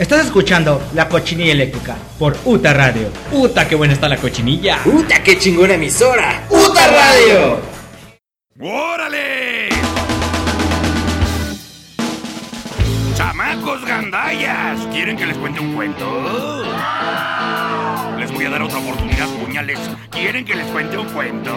Estás escuchando La Cochinilla Eléctrica por UTA Radio. ¡Uta, qué buena está la cochinilla! ¡Uta, qué chingona emisora! ¡Uta Radio! ¡Órale! ¡Chamacos gandallas! ¿Quieren que les cuente un cuento? Les voy a dar otra oportunidad, puñales. ¿Quieren que les cuente un cuento?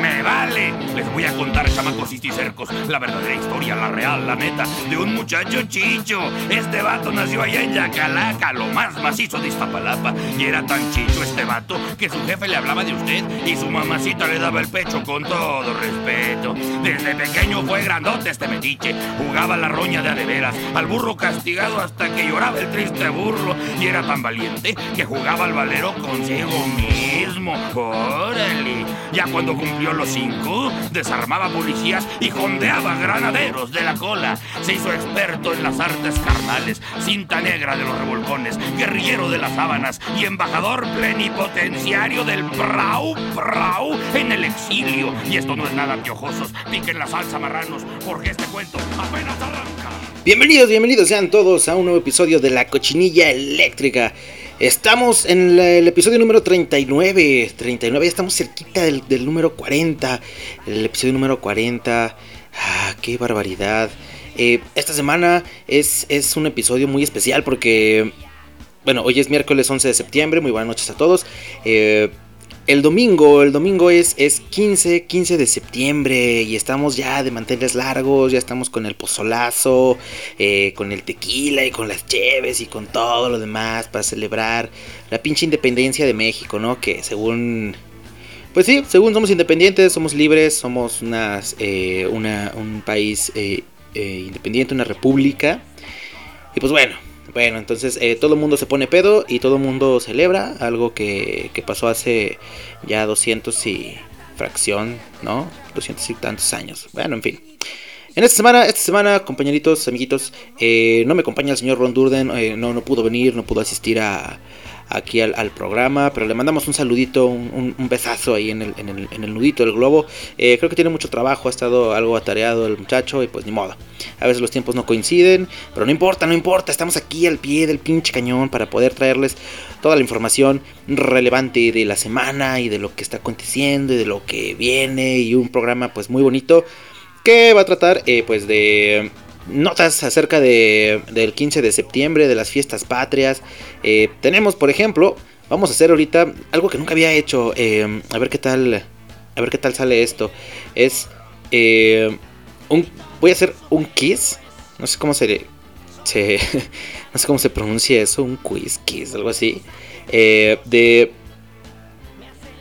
¡Me vale! Les voy a contar, chamacos y cercos, la verdadera historia, la real, la neta, de un muchacho chicho. Este vato nació allá en Yacalaca, lo más macizo de Iztapalapa. Y era tan chicho este vato que su jefe le hablaba de usted y su mamacita le daba el pecho con todo respeto. Desde pequeño fue grandote este metiche, jugaba la roña de adeveras, al burro castigado hasta que lloraba el triste burro. Y era tan valiente que jugaba al valero consigo mismo. ¡Órale! Ya cuando cumplió los cinco, desarmaba policías y jondeaba granaderos de la cola. Se hizo experto en las artes carnales, cinta negra de los revolcones, guerrillero de las sábanas y embajador plenipotenciario del Prau Prau en el exilio. Y esto no es nada piojosos, piquen la salsa marranos, porque este cuento apenas arranca. Bienvenidos, bienvenidos sean todos a un nuevo episodio de La Cochinilla Eléctrica. Estamos en el, episodio número 39. 39, ya estamos cerquita del, del, número 40. El episodio número 40. Ah, qué barbaridad. Eh, esta semana es, es un episodio muy especial porque. Bueno, hoy es miércoles 11 de septiembre. Muy buenas noches a todos. Eh, el domingo, el domingo es, es 15, 15 de septiembre y estamos ya de manteles largos, ya estamos con el pozolazo, eh, con el tequila y con las cheves y con todo lo demás para celebrar la pinche independencia de México, ¿no? Que según... Pues sí, según somos independientes, somos libres, somos unas, eh, una, un país eh, independiente, una república. Y pues bueno, bueno, entonces eh, todo el mundo se pone pedo y todo el mundo celebra algo que, que, pasó hace ya 200 y fracción, ¿no? 200 y tantos años. Bueno, en fin. En esta semana, esta semana, compañeritos, amiguitos, eh, no me acompaña el señor Ron Durden, eh, no, no pudo venir, no pudo asistir a, aquí al, programa, pero le mandamos un saludito, un besazo ahí en el, en, el, en el, nudito del globo. Eh, creo que tiene mucho trabajo, ha estado algo atareado el muchacho y pues ni modo. A veces los tiempos no coinciden, pero no importa, no importa, estamos aquí al pie del pinche cañón para poder traerles toda la información relevante de la semana y de lo que está aconteciendo y de lo que viene y un programa pues muy bonito que va a tratar eh, pues de notas acerca de, del 15 de septiembre, de las fiestas patrias. Eh, tenemos, por ejemplo, vamos a hacer ahorita algo que nunca había hecho. Eh, a ver qué tal. A ver qué tal sale esto. Es. Eh, un, voy a hacer un kiss. No sé cómo se. se no sé cómo se pronuncia eso. Un quiz, kiss, algo así. de.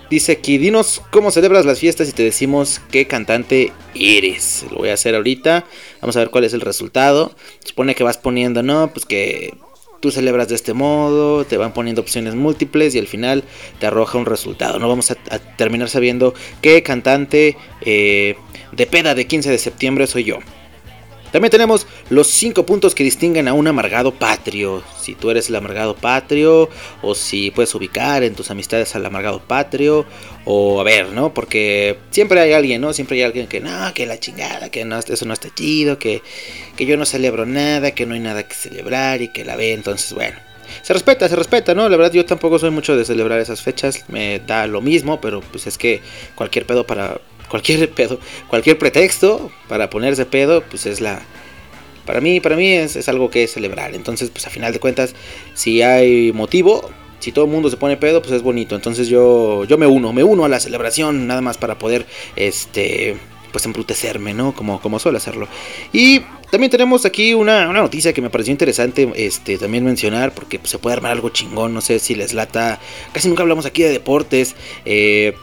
Dice aquí, dinos cómo celebras las fiestas y te decimos qué cantante eres. Lo voy a hacer ahorita. Vamos a ver cuál es el resultado. Supone que vas poniendo, no, pues que tú celebras de este modo, te van poniendo opciones múltiples y al final te arroja un resultado. No vamos a, terminar sabiendo qué cantante eh, de peda de 15 de septiembre soy yo. También tenemos los 5 puntos que distinguen a un amargado patrio. Si tú eres el amargado patrio, o si puedes ubicar en tus amistades al amargado patrio, o a ver, ¿no? Porque siempre hay alguien, ¿no? Siempre hay alguien que no, que la chingada, que no, eso no está chido, que, que yo no celebro nada, que no hay nada que celebrar y que la ve. Entonces, bueno, se respeta, se respeta, ¿no? La verdad yo tampoco soy mucho de celebrar esas fechas, me da lo mismo, pero pues es que cualquier pedo para cualquier pedo, cualquier pretexto para ponerse pedo, pues es la para mí, para mí es, es, algo que celebrar. Entonces, pues a final de cuentas, si hay motivo, si todo el mundo se pone pedo, pues es bonito. Entonces yo yo me uno, me uno a la celebración nada más para poder este pues embrutecerme, ¿no? Como, como suelo hacerlo. Y también tenemos aquí una, una, noticia que me pareció interesante este, también mencionar, porque pues, se puede armar algo chingón, no sé si les lata. Casi nunca hablamos aquí de deportes. Eh,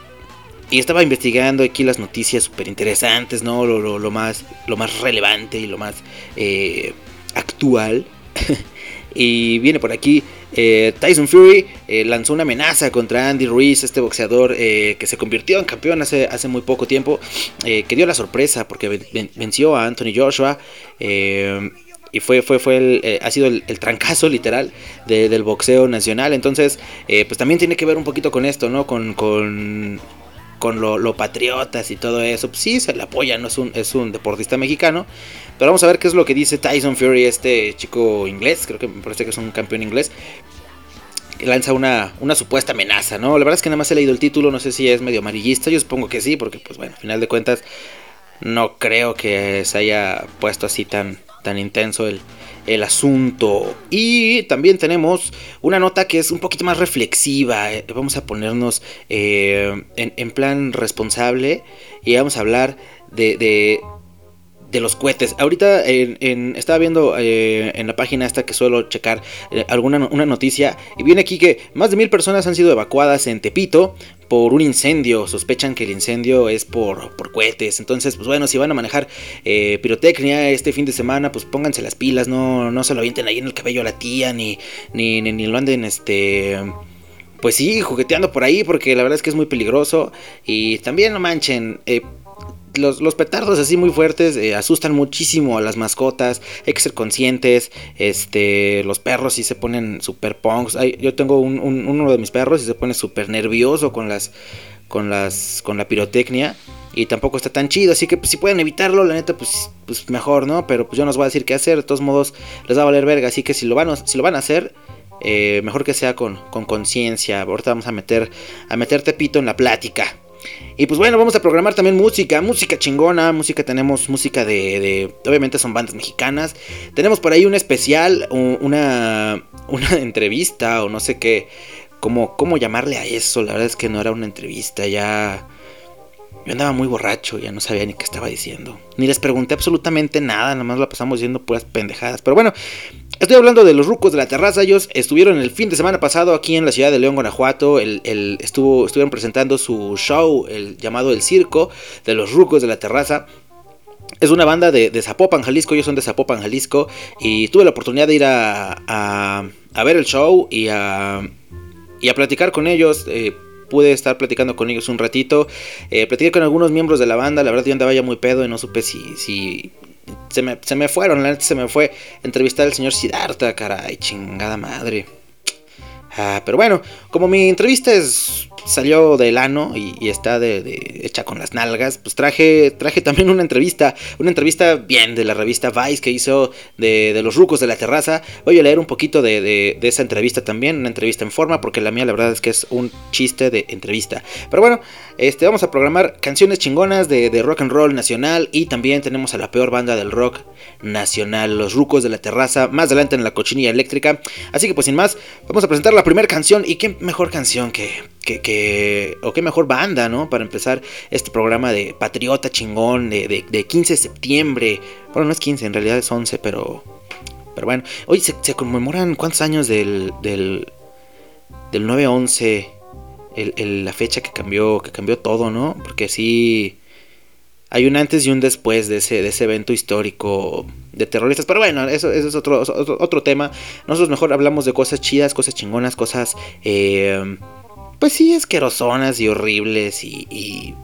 y estaba investigando aquí las noticias súper interesantes, ¿no? Lo, lo, más, lo más relevante y lo más eh, actual. y viene por aquí eh, Tyson Fury eh, lanzó una amenaza contra Andy Ruiz, este boxeador eh, que se convirtió en campeón hace, hace muy poco tiempo, que dio la sorpresa porque ven, venció a Anthony Joshua. y fue, fue, fue el, ha sido el, trancazo literal de, del boxeo nacional. Entonces, pues también tiene que ver un poquito con esto, ¿no? Con con lo, patriotas y todo eso. Pues sí, se le apoya, no es un, es un deportista mexicano. Pero vamos a ver qué es lo que dice Tyson Fury, este chico inglés, creo que parece que es un campeón inglés. Que lanza una, una supuesta amenaza, ¿no? La verdad es que nada más he leído el título, no sé si es medio amarillista, yo supongo que sí, porque pues bueno, al final de cuentas no creo que se haya puesto así tan, tan intenso el, el asunto. Y también tenemos una nota que es un poquito más reflexiva. Eh, vamos a ponernos eh, en, plan responsable y vamos a hablar de, de los cohetes. Ahorita estaba viendo eh, en la página esta que suelo checar eh, alguna una noticia y viene aquí que más de mil personas han sido evacuadas en Tepito por un incendio. Sospechan que el incendio es por, por cohetes. Entonces, pues bueno, si van a manejar eh, pirotecnia este fin de semana, pues pónganse las pilas, no, no se lo avienten ahí en el cabello a la tía, ni, ni, ni, lo anden este pues sí, jugueteando por ahí, porque la verdad es que es muy peligroso. Y también no manchen, los, petardos así muy fuertes eh, asustan muchísimo a las mascotas. Hay que ser conscientes. Este, los perros sí se ponen super punks. yo tengo uno de mis perros y se pone súper nervioso con las, con las, con la pirotecnia. Y tampoco está tan chido. Así que pues, si pueden evitarlo, la neta, pues, pues mejor, ¿no? Pero pues yo no os voy a decir qué hacer. De todos modos, les va a valer verga. Así que si lo van, si lo van a hacer, eh, mejor que sea con conciencia. Ahorita vamos a meter, a meter tepito en la plática. Y pues bueno, vamos a programar también música, música chingona, música, tenemos música de, obviamente son bandas mexicanas. Tenemos por ahí un especial, una, una entrevista o no sé qué, cómo, cómo llamarle a eso. La verdad es que no era una entrevista, ya... Yo andaba muy borracho, ya no sabía ni qué estaba diciendo. Ni les pregunté absolutamente nada, nada más la pasamos diciendo puras pendejadas. Pero bueno, Estoy hablando de los rucos de la terraza. Ellos estuvieron el fin de semana pasado aquí en la ciudad de León, Guanajuato. El, estuvo, estuvieron presentando su show el, llamado El Circo de los rucos de la terraza. Es una banda de, Zapopan, Jalisco. Ellos son de Zapopan, Jalisco. Y tuve la oportunidad de ir a, a, ver el show y a, y a platicar con ellos. Eh, pude estar platicando con ellos un ratito. Eh, platiqué con algunos miembros de la banda. La verdad, yo andaba ya muy pedo y no supe si, si se me, se me fueron, la se me fue entrevistar al señor Siddhartha, caray, chingada madre. Ah, pero bueno, como mi entrevista es salió del ano y, está de, hecha con las nalgas, pues traje, traje también una entrevista, una entrevista bien de la revista Vice que hizo de, los rucos de la terraza. Voy a leer un poquito de, esa entrevista también, una entrevista en forma, porque la mía la verdad es que es un chiste de entrevista. Pero bueno, este, vamos a programar canciones chingonas de, rock and roll nacional y también tenemos a la peor banda del rock nacional, los rucos de la terraza, más adelante en la cochinilla eléctrica. Así que pues sin más, vamos a presentar la primera canción y qué mejor canción que que, o qué mejor banda, ¿no? Para empezar este programa de Patriota chingón de, de, 15 de septiembre. Bueno, no es 15, en realidad es 11, pero, pero bueno. Hoy se, conmemoran cuántos años del, del, del 9-11, el, la fecha que cambió, que cambió todo, ¿no? Porque sí, hay un antes y un después de ese, de ese evento histórico de terroristas. Pero bueno, eso, eso es otro, otro, tema. Nosotros mejor hablamos de cosas chidas, cosas chingonas, cosas... Eh, pues sí, asquerosonas y horribles y,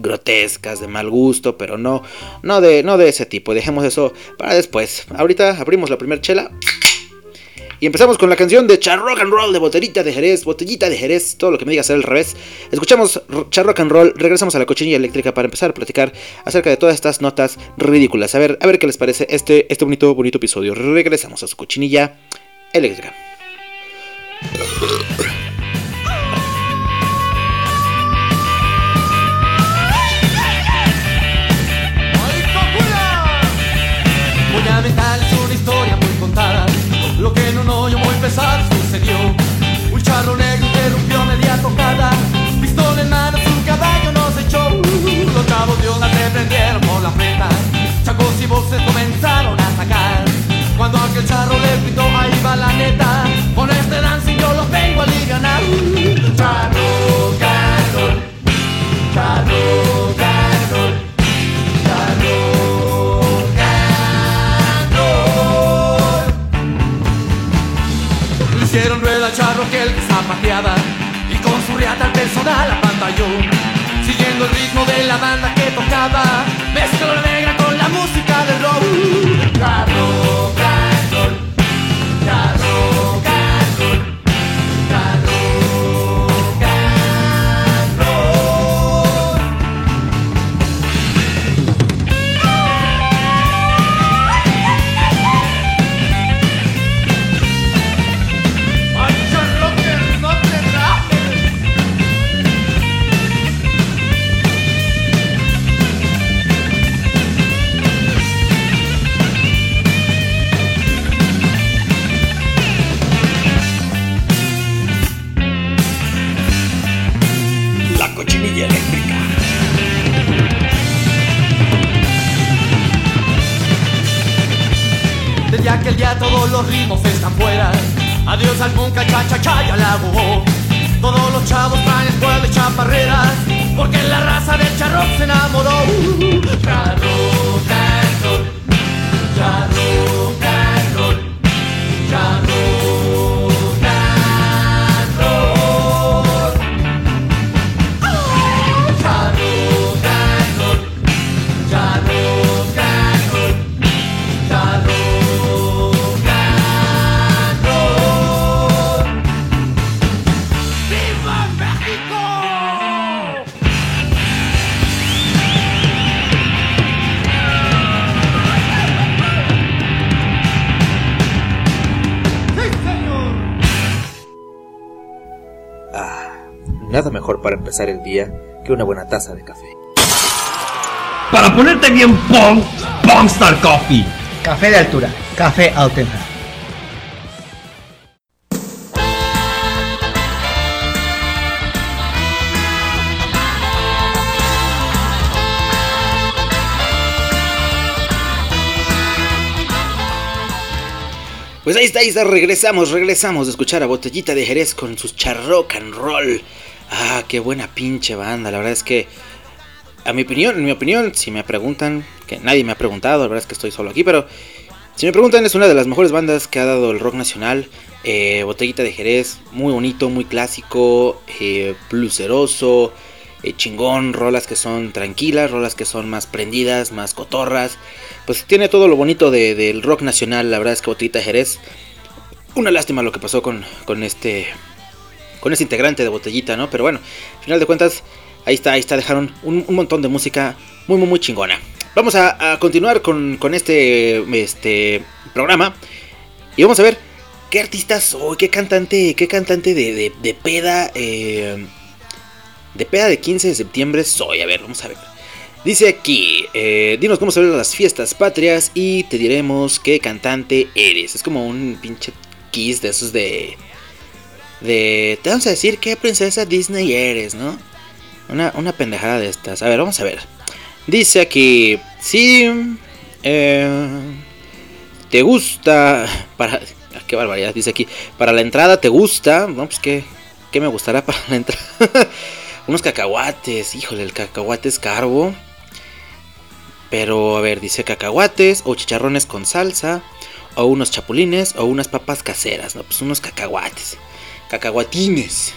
grotescas, de mal gusto, pero no, no de, no de ese tipo. Dejemos eso para después. Ahorita abrimos la primera chela. Y empezamos con la canción de Char Rock and Roll de Botellita de Jerez, Botellita de Jerez, todo lo que me digas al revés. Escuchamos Char Rock and Roll, regresamos a la cochinilla eléctrica para empezar a platicar acerca de todas estas notas ridículas. A ver, a ver qué les parece este, este bonito, bonito episodio. Regresamos a su cochinilla eléctrica. Voces comenzaron a sacar. Cuando aquel charro le gritó, ahí va la neta. Con este dancing yo lo tengo a ganar. Charro, charro, charro, charro. Hicieron rueda charro que el que zapateaba Y con su riata el personal apantalló Siguiendo el ritmo de la banda que tocaba Mezcló la negra con la Aquel día todos los ritmos están fuera. Adiós al punk, cha cha cha y. Todos los chavos traen y chaparreras. Porque la raza del charro se enamoró. Charro, charro, empezar el día que una buena taza de café. Para ponerte bien pong, Pongstar Coffee. Café de altura, café auténtico. Pues ahí está, ahí está, regresamos, regresamos de escuchar a Botellita de Jerez con sus charrock and roll. Ah, qué buena pinche banda, la verdad es que a mi opinión, en mi opinión, si me preguntan, que nadie me ha preguntado, la verdad es que estoy solo aquí, pero si me preguntan es una de las mejores bandas que ha dado el rock nacional. Eh, Botellita de Jerez, muy bonito, muy clásico, eh, bluseroso, eh, chingón, rolas que son tranquilas, rolas que son más prendidas, más cotorras. Pues tiene todo lo bonito del rock nacional, la verdad es que Botellita de Jerez. Una lástima lo que pasó con, con este con este integrante de Botellita, ¿no? Pero bueno, al final de cuentas, ahí está, ahí está, dejaron un, montón de música muy, muy, muy chingona. Vamos a, continuar con, este, este programa y vamos a ver qué artistas soy, qué cantante, qué cantante de, de, peda, eh, de peda de 15 de septiembre soy. A ver, vamos a ver. Dice aquí, eh, dinos cómo ven las fiestas patrias y te diremos qué cantante eres. Es como un pinche kiss de esos de de te vamos a decir qué princesa Disney eres, ¿no? Una, una pendejada de estas. A ver, vamos a ver. Dice aquí, sí, eh, te gusta, para, ah, qué barbaridad, dice aquí, para la entrada te gusta, no, pues qué, qué me gustará para la entrada. Unos cacahuates, híjole, el cacahuate es carbo. Pero, a ver, dice cacahuates o chicharrones con salsa, o unos chapulines, o unas papas caseras, no, pues unos cacahuates cacahuatines.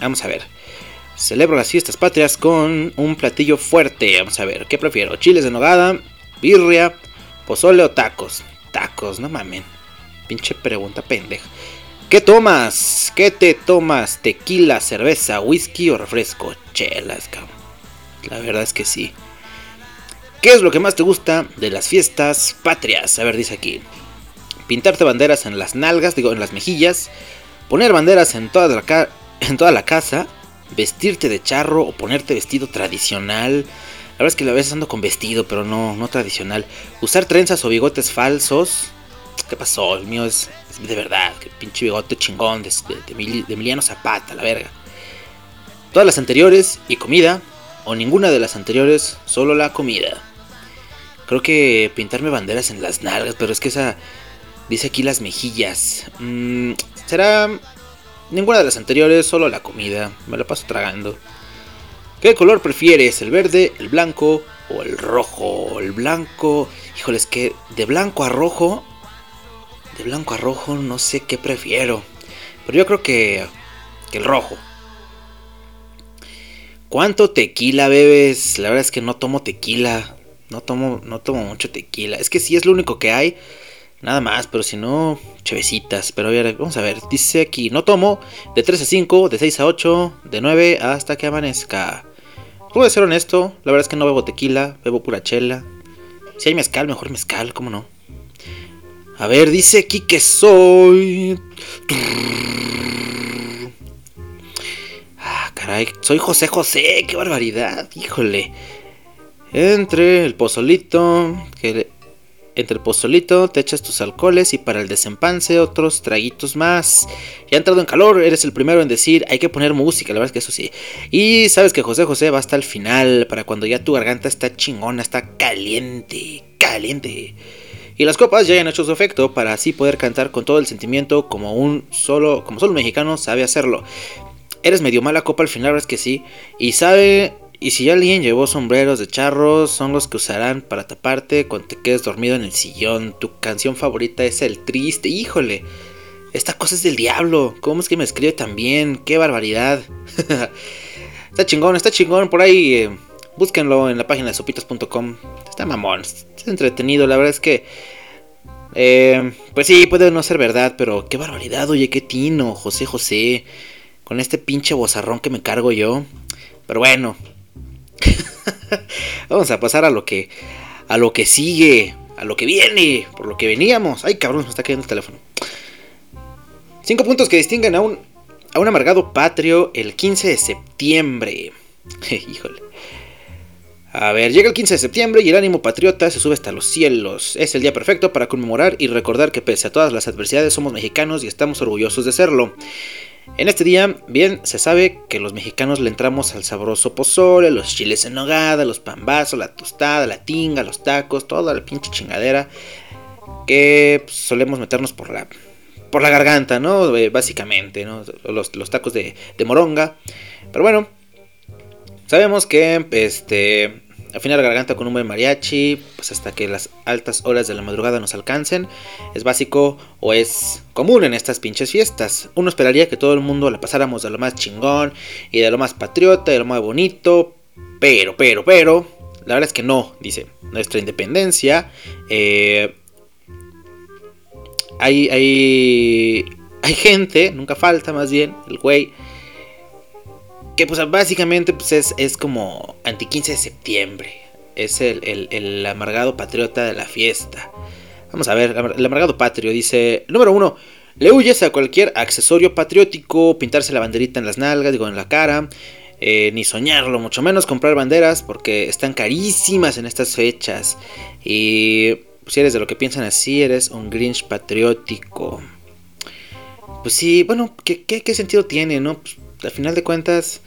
Vamos a ver. Celebro las fiestas patrias con un platillo fuerte. Vamos a ver, ¿qué prefiero? Chiles de nogada, birria, pozole o tacos. Tacos, no mamen. Pinche pregunta pendeja. ¿Qué tomas? ¿Qué te tomas? ¿Tequila, cerveza, whisky o refresco? Chelas, cabrón. La verdad es que sí. ¿Qué es lo que más te gusta de las fiestas patrias? A ver, dice aquí. Pintarte banderas en las nalgas, digo, en las mejillas poner banderas en toda la, en toda la casa, vestirte de charro o ponerte vestido tradicional. La verdad es que a veces ando con vestido, pero no, no tradicional. Usar trenzas o bigotes falsos. ¿Qué pasó? El mío es, de verdad. Que pinche bigote chingón de, de, Emiliano Zapata, la verga. Todas las anteriores y comida. O ninguna de las anteriores, solo la comida. Creo que pintarme banderas en las nalgas, pero es que esa... Dice aquí las mejillas. Mmm... Será ninguna de las anteriores, solo la comida. Me la paso tragando. ¿Qué color prefieres? ¿El verde, el blanco o el rojo? El blanco. Híjole, es que de blanco a rojo. De blanco a rojo no sé qué prefiero. Pero yo creo que. que el rojo. ¿Cuánto tequila bebes? La verdad es que no tomo tequila. No tomo, no tomo mucho tequila. Es que si es lo único que hay. Nada más, pero si no, chevecitas. Pero vamos a ver. Dice aquí, no tomo de 3 a 5, de 6 a 8, de 9 hasta que amanezca. Voy a ser honesto, la verdad es que no bebo tequila, bebo pura chela. Si hay mezcal, mejor mezcal, ¿cómo no? A ver, dice aquí que soy... Ah, caray, soy José José, qué barbaridad, híjole. Entre el pozolito, que entre el pozolito te echas tus alcoholes y para el desempance otros traguitos más. Ya entrado en calor, eres el primero en decir hay que poner música, la verdad es que eso sí. Y sabes que José José va hasta el final, para cuando ya tu garganta está chingona, está caliente, caliente. y las copas ya hayan hecho su efecto para así poder cantar con todo el sentimiento como un solo, como solo mexicano sabe hacerlo. Eres medio mala copa al final, es que sí, y sabe y si alguien llevó sombreros de charros, son los que usarán para taparte cuando te quedes dormido en el sillón. Tu canción favorita es El Triste. Híjole, esta cosa es del diablo. ¿Cómo es que me escribe tan bien? ¡Qué barbaridad! está chingón, está chingón. Por ahí, eh, búsquenlo en la página de sopitas.com. Está mamón, está entretenido. La verdad es que... Eh, pues sí, puede no ser verdad, pero qué barbaridad, oye, qué tino, José José. Con este pinche bozarrón que me cargo yo. Pero bueno, Vamos a pasar a lo que a lo que sigue, a lo que viene, por lo que veníamos. Ay, cabrón, me está cayendo el teléfono. Cinco puntos que distinguen a un a un amargado patrio el 15 de septiembre. Híjole. A ver, llega el 15 de septiembre y el ánimo patriota se sube hasta los cielos. Es el día perfecto para conmemorar y recordar que pese a todas las adversidades somos mexicanos y estamos orgullosos de serlo. En este día, bien, se sabe que los mexicanos le entramos al sabroso pozole, los chiles en nogada, los pambazos, la tostada, la tinga, los tacos, toda la pinche chingadera que pues, solemos meternos por la, por la garganta, ¿no? Eh, básicamente, ¿no? Los, tacos de, de moronga. Pero bueno, sabemos que este afinar la garganta con un buen mariachi, pues hasta que las altas horas de la madrugada nos alcancen, es básico o es común en estas pinches fiestas. Uno esperaría que todo el mundo la pasáramos de lo más chingón y de lo más patriota, de lo más bonito, pero, pero, pero, la verdad es que no, dice, nuestra independencia, eh, hay, hay, hay gente, nunca falta más bien, el güey, que pues básicamente pues es, es como anti 15 de septiembre. Es el, amargado patriota de la fiesta. Vamos a ver, el amargado patrio dice, número uno, le huyes a cualquier accesorio patriótico, pintarse la banderita en las nalgas, digo en la cara, eh, ni soñarlo, mucho menos comprar banderas porque están carísimas en estas fechas. Y pues, si eres de lo que piensan así, eres un Grinch patriótico. Pues sí, bueno, ¿qué, qué, sentido tiene, no? Pues, al final de cuentas,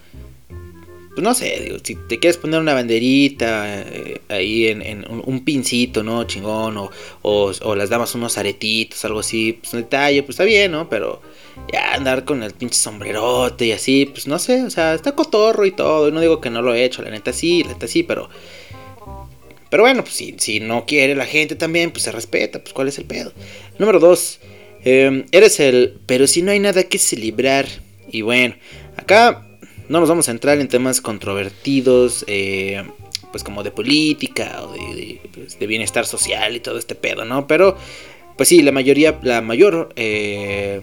pues no sé, digo, si te quieres poner una banderita eh, ahí en, un, pincito, ¿no? Chingón, o, o, las damas unos aretitos, algo así, pues un detalle, pues está bien, ¿no? Pero ya andar con el pinche sombrerote y así, pues no sé, o sea, está cotorro y todo, y no digo que no lo he hecho, la neta sí, la neta sí, pero... Pero bueno, pues si, si no quiere la gente también, pues se respeta, pues cuál es el pedo. Número dos, em, eres el... Pero si no hay nada que celebrar. Y bueno, acá no nos vamos a entrar en temas controvertidos, eh, pues como de política o pues, de, bienestar social y todo este pedo, ¿no? Pero, pues sí, la mayoría, la mayor eh,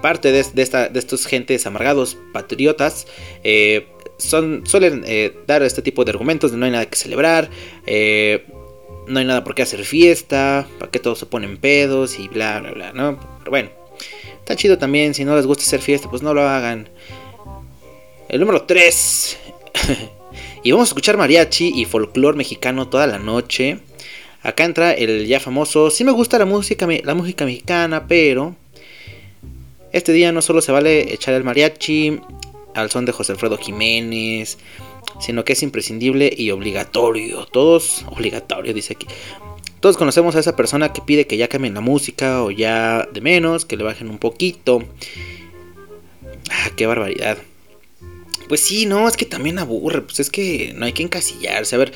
parte de, esta, de estos gentes amargados, patriotas, eh, son, suelen dar este tipo de argumentos de no hay nada que celebrar, no hay nada por qué hacer fiesta, para qué todos se ponen pedos y bla, bla, bla, ¿no? Pero bueno, está chido también, si no les gusta hacer fiesta, pues no lo hagan. El número 3. y vamos a escuchar mariachi y folclore mexicano toda la noche. Acá entra el ya famoso. Sí me gusta la música, la música mexicana, pero este día no solo se vale echar el mariachi al son de José Alfredo Jiménez, sino que es imprescindible y obligatorio. Todos, obligatorio, dice aquí. Todos conocemos a esa persona que pide que ya cambien la música o ya de menos, que le bajen un poquito. Ah, qué barbaridad. Pues sí, no, es que también aburre, pues es que no hay que encasillarse. A ver,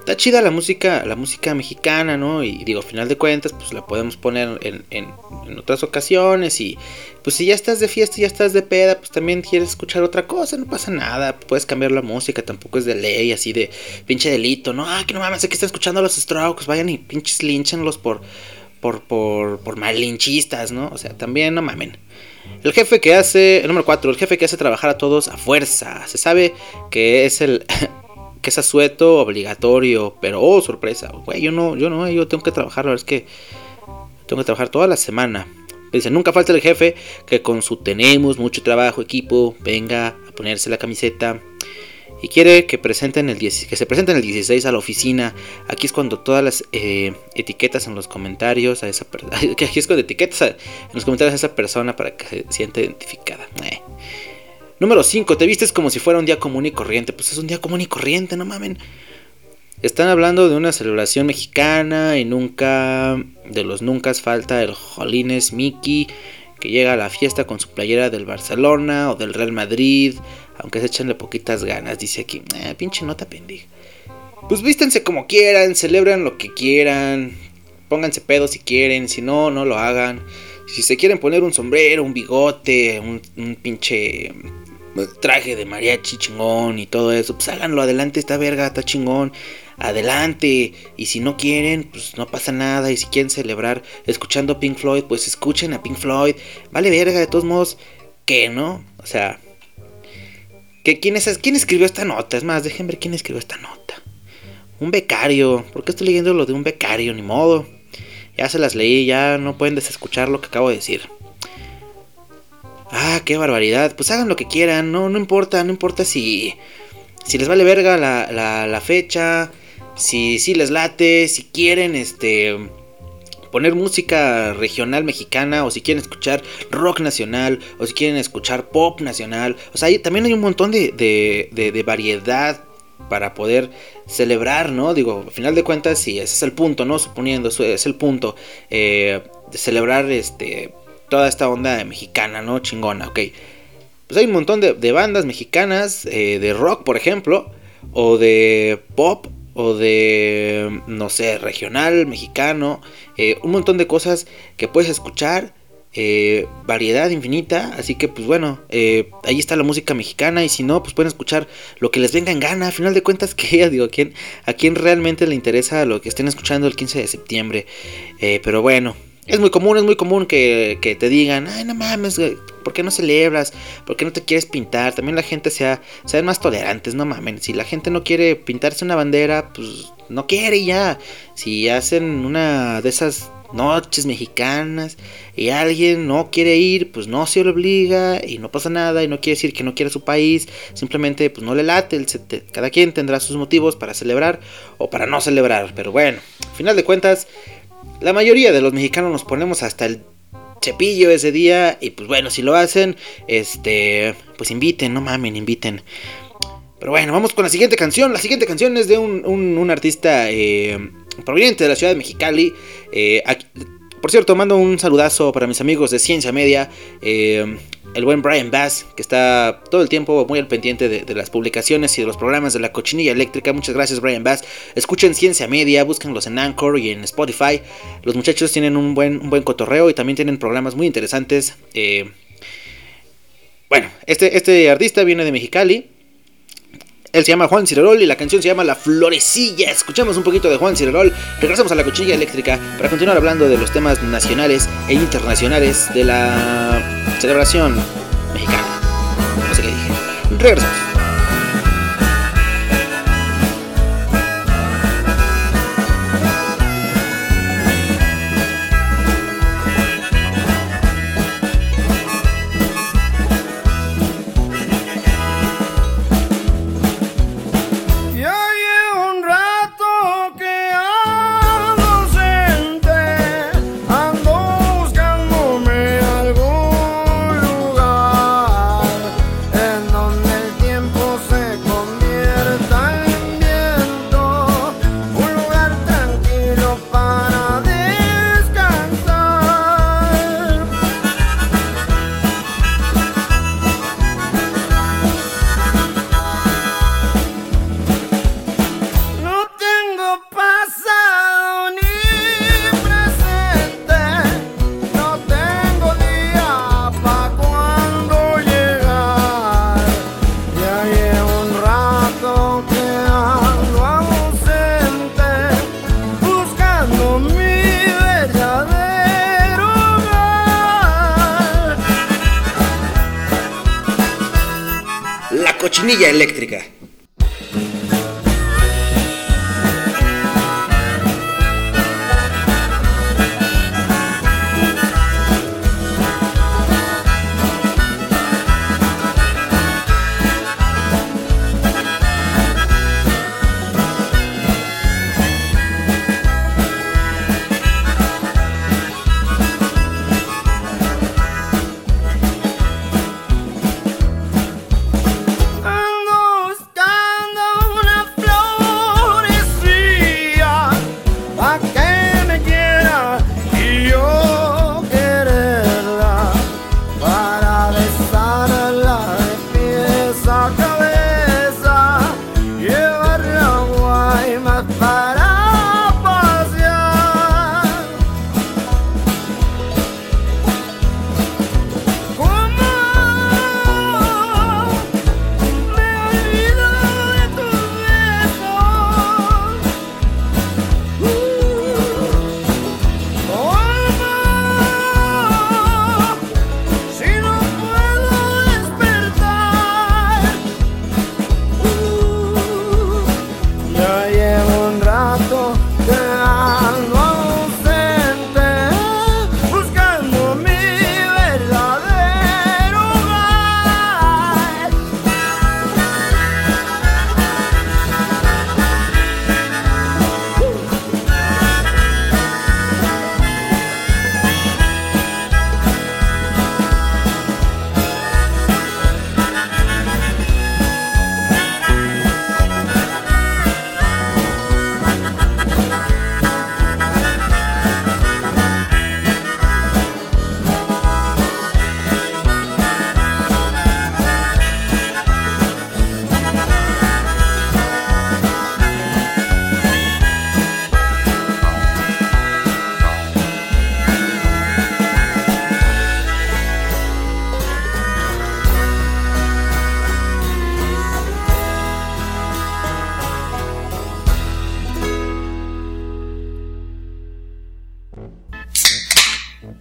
está chida la música, la música mexicana, ¿no? Y digo, al final de cuentas, pues la podemos poner en, en, otras ocasiones. Y pues si ya estás de fiesta ya estás de peda, pues también quieres escuchar otra cosa, no pasa nada. Puedes cambiar la música, tampoco es de ley, así de pinche delito, ¿no? Ah, que no mames, que están escuchando a los Strokes, vayan y pinches linchenlos por, por, por, por malinchistas, ¿no? O sea, también no mamen. El jefe que hace, el número 4, el jefe que hace trabajar a todos a fuerza. Se sabe que es el que es asueto obligatorio, pero oh, sorpresa, güey, yo no, yo no, yo tengo que trabajar, la verdad es que tengo que trabajar toda la semana. Dice, nunca falta el jefe que con su tenemos mucho trabajo, equipo, venga a ponerse la camiseta y quiere que, presenten el que se presenten el 16 a la oficina. Aquí es cuando todas las eh, etiquetas en los comentarios a esa. Aquí es cuando etiquetas en los comentarios a esa persona para que se sienta identificada. Eh. Número 5. Te vistes como si fuera un día común y corriente. Pues es un día común y corriente, no mamen. Están hablando de una celebración mexicana y nunca, de los nunca falta el Jolines Mickey que llega a la fiesta con su playera del Barcelona o del Real Madrid, aunque se echenle poquitas ganas, dice aquí, eh, pinche nota pendeja. Pues vístense como quieran, celebran lo que quieran, pónganse pedo si quieren, si no, no lo hagan. Si se quieren poner un sombrero, un bigote, un, un pinche traje de mariachi chingón y todo eso, pues háganlo adelante, esta verga está chingón, adelante. Y si no quieren, pues no pasa nada. Y si quieren celebrar escuchando Pink Floyd, pues escuchen a Pink Floyd. Vale verga, de todos modos, que no, o sea, que quién, es, quién escribió esta nota, es más, dejen ver quién escribió esta nota. Un becario, ¿por qué estoy leyendo lo de un becario? Ni modo. Ya se las leí, ya no pueden desescuchar lo que acabo de decir. Ah, qué barbaridad. Pues hagan lo que quieran, no, no importa, no importa si, si les vale verga la, la fecha, si, si les late, si quieren, este, poner música regional mexicana, o si quieren escuchar rock nacional, o si quieren escuchar pop nacional. O sea, también hay un montón de, de, variedad para poder celebrar, ¿no? Digo, al final de cuentas, sí, ese es el punto, ¿no? Suponiendo, es el punto eh, de celebrar este toda esta onda mexicana, ¿no? Chingona, ok. Pues hay un montón de, de bandas mexicanas, eh, de rock, por ejemplo, o de pop, o de, no sé, regional, mexicano, eh, un montón de cosas que puedes escuchar. Eh, variedad infinita, así que pues bueno, eh, ahí está la música mexicana y si no, pues pueden escuchar lo que les venga en gana, a final de cuentas que digo, ¿a quién, a quién realmente le interesa lo que estén escuchando el 15 de septiembre, pero bueno, es muy común, es muy común que, que, te digan, ay, no mames, ¿por qué no celebras? ¿Por qué no te quieres pintar? También la gente sea, sean más tolerantes, no mames. Si la gente no quiere pintarse una bandera, pues no quiere ya. Si hacen una de esas noches mexicanas y alguien no quiere ir, pues no se le obliga y no pasa nada y no quiere decir que no quiere su país, simplemente pues no le late, cada quien tendrá sus motivos para celebrar o para no celebrar, pero bueno, al final de cuentas la mayoría de los mexicanos nos ponemos hasta el cepillo ese día y pues bueno, si lo hacen, este, pues inviten, no mamen, inviten. Pero bueno, vamos con la siguiente canción. La siguiente canción es de un, un, artista eh, proveniente de la ciudad de Mexicali. Eh, por cierto, mando un saludazo para mis amigos de Ciencia Media. Eh, el buen Brian Bass, que está todo el tiempo muy al pendiente de, las publicaciones y de los programas de la cochinilla eléctrica. Muchas gracias, Brian Bass. Escuchen Ciencia Media, búsquenlos en Anchor y en Spotify. Los muchachos tienen un buen, un buen cotorreo y también tienen programas muy interesantes. Eh, bueno, este, este artista viene de Mexicali. Él se llama Juan Cirerol y la canción se llama La Florecilla. Escuchamos un poquito de Juan Cirerol. Regresamos a la cochinilla eléctrica para continuar hablando de los temas nacionales e internacionales de la celebración mexicana. No sé qué dije. Regresamos.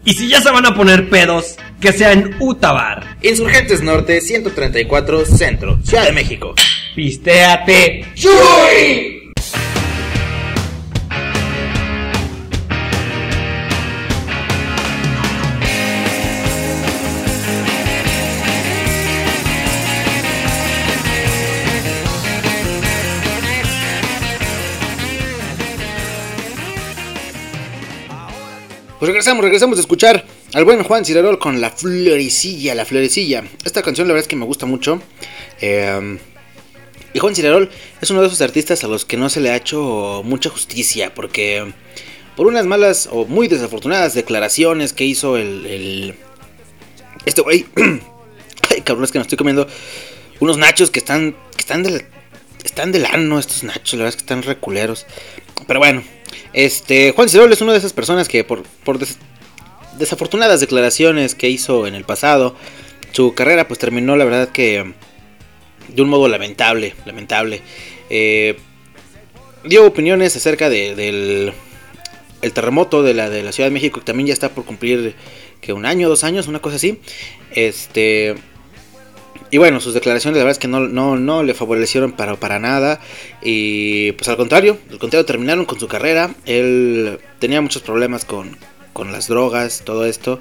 Y si ya se van a poner pedos, que sea en Utabar. Insurgentes Norte 134 Centro, Ciudad de México. Pistéate. Pues regresamos, regresamos a escuchar al buen Juan Cirerol con La Florecilla, La Florecilla. Esta canción la verdad es que me gusta mucho. Eh, y Juan Cirerol es uno de esos artistas a los que no se le ha hecho mucha justicia porque por unas malas o muy desafortunadas declaraciones que hizo el... el este güey... Ay, cabrón, es que me estoy comiendo unos nachos que están... Que están del... Están del ano estos nachos, la verdad es que están reculeros. Pero bueno, este, Juan Cirol es una de esas personas que por, por des- desafortunadas declaraciones que hizo en el pasado, su carrera pues terminó la verdad que de un modo lamentable, lamentable. Eh, dio opiniones acerca de- del el terremoto de la, de la Ciudad de México, que también ya está por cumplir que un año, dos años, una cosa así. Este... Y bueno, sus declaraciones la verdad es que no, no, no le favorecieron para, para nada. Y pues al contrario, al contrario, terminaron con su carrera. Él tenía muchos problemas con, con las drogas, todo esto.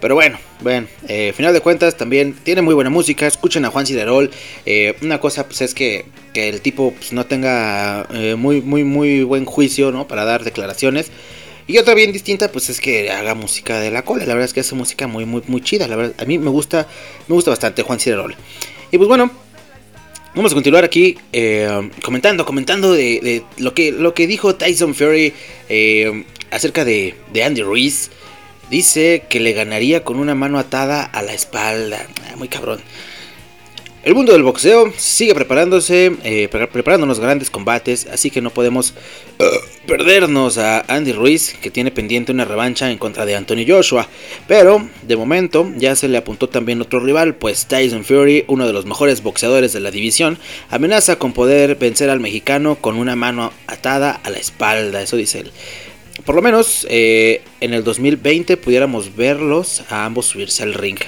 Pero bueno, bueno, eh, final de cuentas también tiene muy buena música. Escuchen a Juan Ciderol. Eh, una cosa pues es que, que el tipo pues, no tenga eh, muy, muy, muy buen juicio, ¿no? Para dar declaraciones. Y otra bien distinta, pues es que haga música de la cola. La verdad es que hace música muy, muy, muy chida. La verdad, a mí me gusta, me gusta bastante Juan Ciderol. Y pues bueno, vamos a continuar aquí eh, comentando, comentando de, de lo, que, lo que dijo Tyson Fury eh, acerca de, de Andy Ruiz. Dice que le ganaría con una mano atada a la espalda. Ah, muy cabrón. El mundo del boxeo sigue preparándose, eh, pre- preparando unos grandes combates, así que no podemos eh, perdernos a Andy Ruiz, que tiene pendiente una revancha en contra de Anthony Joshua. Pero, de momento, ya se le apuntó también otro rival, pues Tyson Fury, uno de los mejores boxeadores de la división, amenaza con poder vencer al mexicano con una mano atada a la espalda, eso dice él. Por lo menos eh, en el 2020 pudiéramos verlos a ambos subirse al ring.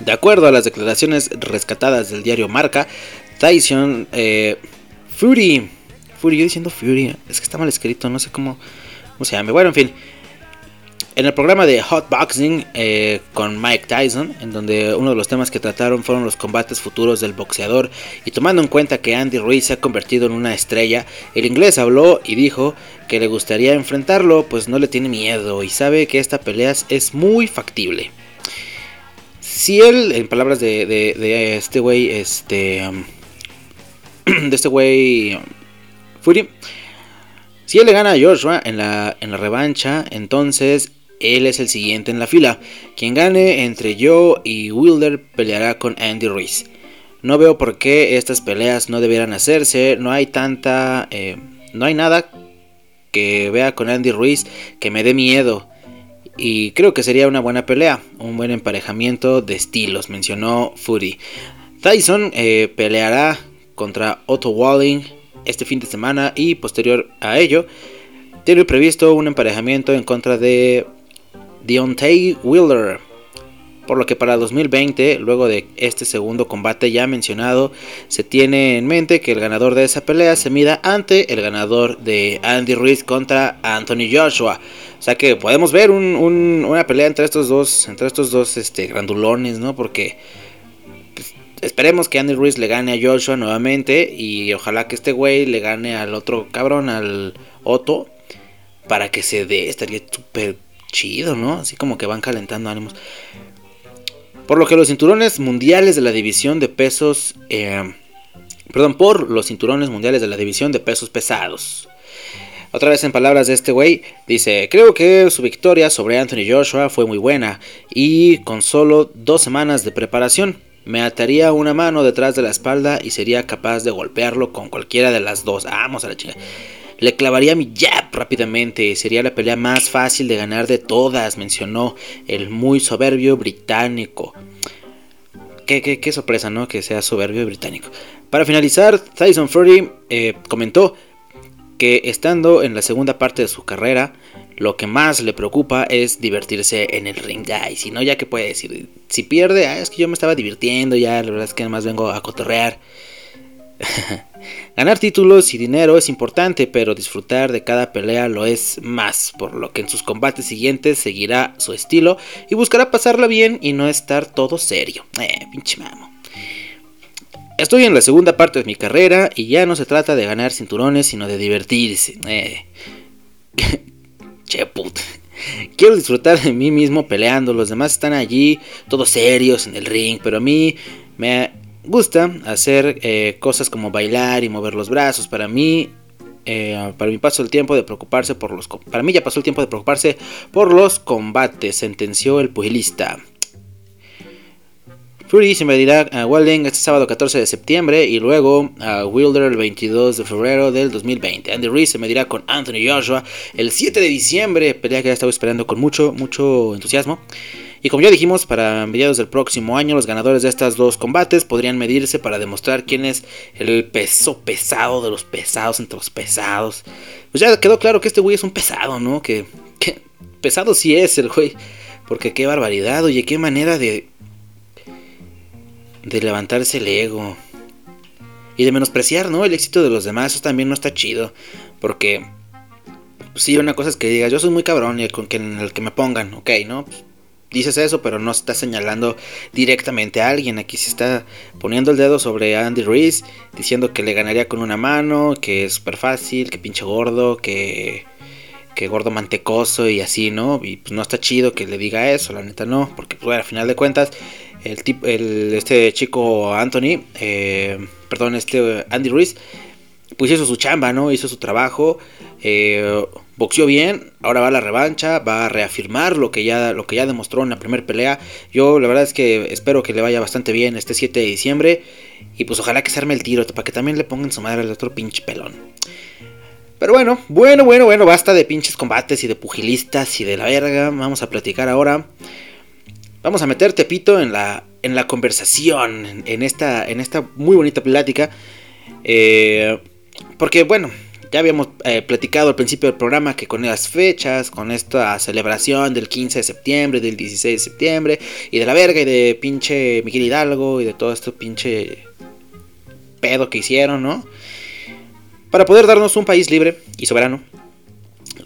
De acuerdo a las declaraciones rescatadas del diario Marca, Tyson eh, Fury, Fury, yo diciendo Fury, es que está mal escrito, no sé cómo, se llama. Bueno, en fin, en el programa de Hot Boxing eh, con Mike Tyson, en donde uno de los temas que trataron fueron los combates futuros del boxeador, y tomando en cuenta que Andy Ruiz se ha convertido en una estrella, el inglés habló y dijo que le gustaría enfrentarlo, pues no le tiene miedo y sabe que esta pelea es muy factible. Si él, en palabras de, este güey, este. um, de este güey. um, Fury. Si él le gana a Joshua en la, en la revancha, entonces él es el siguiente en la fila. Quien gane entre yo y Wilder peleará con Andy Ruiz. No veo por qué estas peleas no debieran hacerse. No hay tanta. eh, no hay nada que vea con Andy Ruiz que me dé miedo. Y creo que sería una buena pelea, un buen emparejamiento de estilos, mencionó Fury. Tyson eh, peleará contra Otto Walling este fin de semana y posterior a ello tiene previsto un emparejamiento en contra de Deontay Wilder. Por lo que para 2020, luego de este segundo combate ya mencionado, se tiene en mente que el ganador de esa pelea se mida ante el ganador de Andy Ruiz contra Anthony Joshua. O sea que podemos ver un- un- una pelea entre estos dos, entre estos dos este, grandulones, ¿no? Porque pues, esperemos que Andy Ruiz le gane a Joshua nuevamente y ojalá que este güey le gane al otro cabrón, al Otto, para que se dé, estaría súper chido, ¿no? Así como que van calentando ánimos. Por lo que los cinturones mundiales de la división de pesos, eh, perdón, por los cinturones mundiales de la división de pesos pesados. Otra vez en palabras de este güey, dice, creo que su victoria sobre Anthony Joshua fue muy buena y con solo dos semanas de preparación me ataría una mano detrás de la espalda y sería capaz de golpearlo con cualquiera de las dos. Vamos a la chingada. Le clavaría mi jab rápidamente, sería la pelea más fácil de ganar de todas, mencionó el muy soberbio británico. Qué, sorpresa, ¿no? Que sea soberbio británico. Para finalizar, Tyson Fury eh, comentó que estando en la segunda parte de su carrera, lo que más le preocupa es divertirse en el ring. Y si no, ya que puede decir, si pierde, ah, es que yo me estaba divirtiendo, ya la verdad es que nada más vengo a cotorrear. Ganar títulos y dinero es importante, pero disfrutar de cada pelea lo es más, por lo que en sus combates siguientes seguirá su estilo y buscará pasarla bien y no estar todo serio. Eh, pinche mamo. Estoy en la segunda parte de mi carrera y ya no se trata de ganar cinturones, sino de divertirse. Eh. che puta. Quiero disfrutar de mí mismo peleando. Los demás están allí, todos serios en el ring, pero a mí me gusta hacer eh, cosas como bailar y mover los brazos. Para mí, eh, para mí pasó el tiempo de preocuparse por los. Para mí ya pasó el tiempo de preocuparse por los combates, sentenció el pugilista. Fury se medirá a Welding este sábado 14 de septiembre y luego a Wilder el 22 de febrero del 2020. Andy Reese se medirá con Anthony Joshua el 7 de diciembre, pelea que ya estaba esperando con mucho, mucho entusiasmo. Y como ya dijimos, para mediados del próximo año los ganadores de estos dos combates podrían medirse para demostrar quién es el peso pesado de los pesados entre los pesados. Pues ya quedó claro que este güey es un pesado, ¿no? Que, que pesado sí es el güey. Porque qué barbaridad, oye, qué manera de de levantarse el ego y de menospreciar, ¿no? El éxito de los demás, eso también no está chido, porque sí, una cosa es que digas, yo soy muy cabrón y con que en el que me pongan, ok, ¿no? Pues, dices eso, pero no estás señalando directamente a alguien. Aquí se está poniendo el dedo sobre Andy Reese, diciendo que le ganaría con una mano, que es súper fácil, que pinche gordo, que que gordo mantecoso y así, ¿no? Y pues no está chido que le diga eso, la neta no, porque pues bueno, al final de cuentas el, tipo, el este chico Anthony, eh, perdón, este Andy Ruiz, pues hizo su chamba, ¿no? Hizo su trabajo, eh, boxeó bien, ahora va la revancha, va a reafirmar lo que ya, lo que ya demostró en la primera pelea. Yo la verdad es que espero que le vaya bastante bien este 7 de diciembre y pues ojalá que se arme el tiro para que también le pongan su madre al otro pinche pelón. Pero bueno, bueno, bueno, bueno, basta de pinches combates y de pugilistas y de la verga. Vamos a platicar ahora vamos a meter Tepito en la, en la conversación, en, esta, en esta muy bonita plática. Eh, porque bueno, ya habíamos eh, platicado al principio del programa que con las fechas, con esta celebración del 15 de septiembre, del 16 de septiembre, y de la verga y de pinche Miguel Hidalgo y de todo esto pinche pedo que hicieron, ¿no? Para poder darnos un país libre y soberano,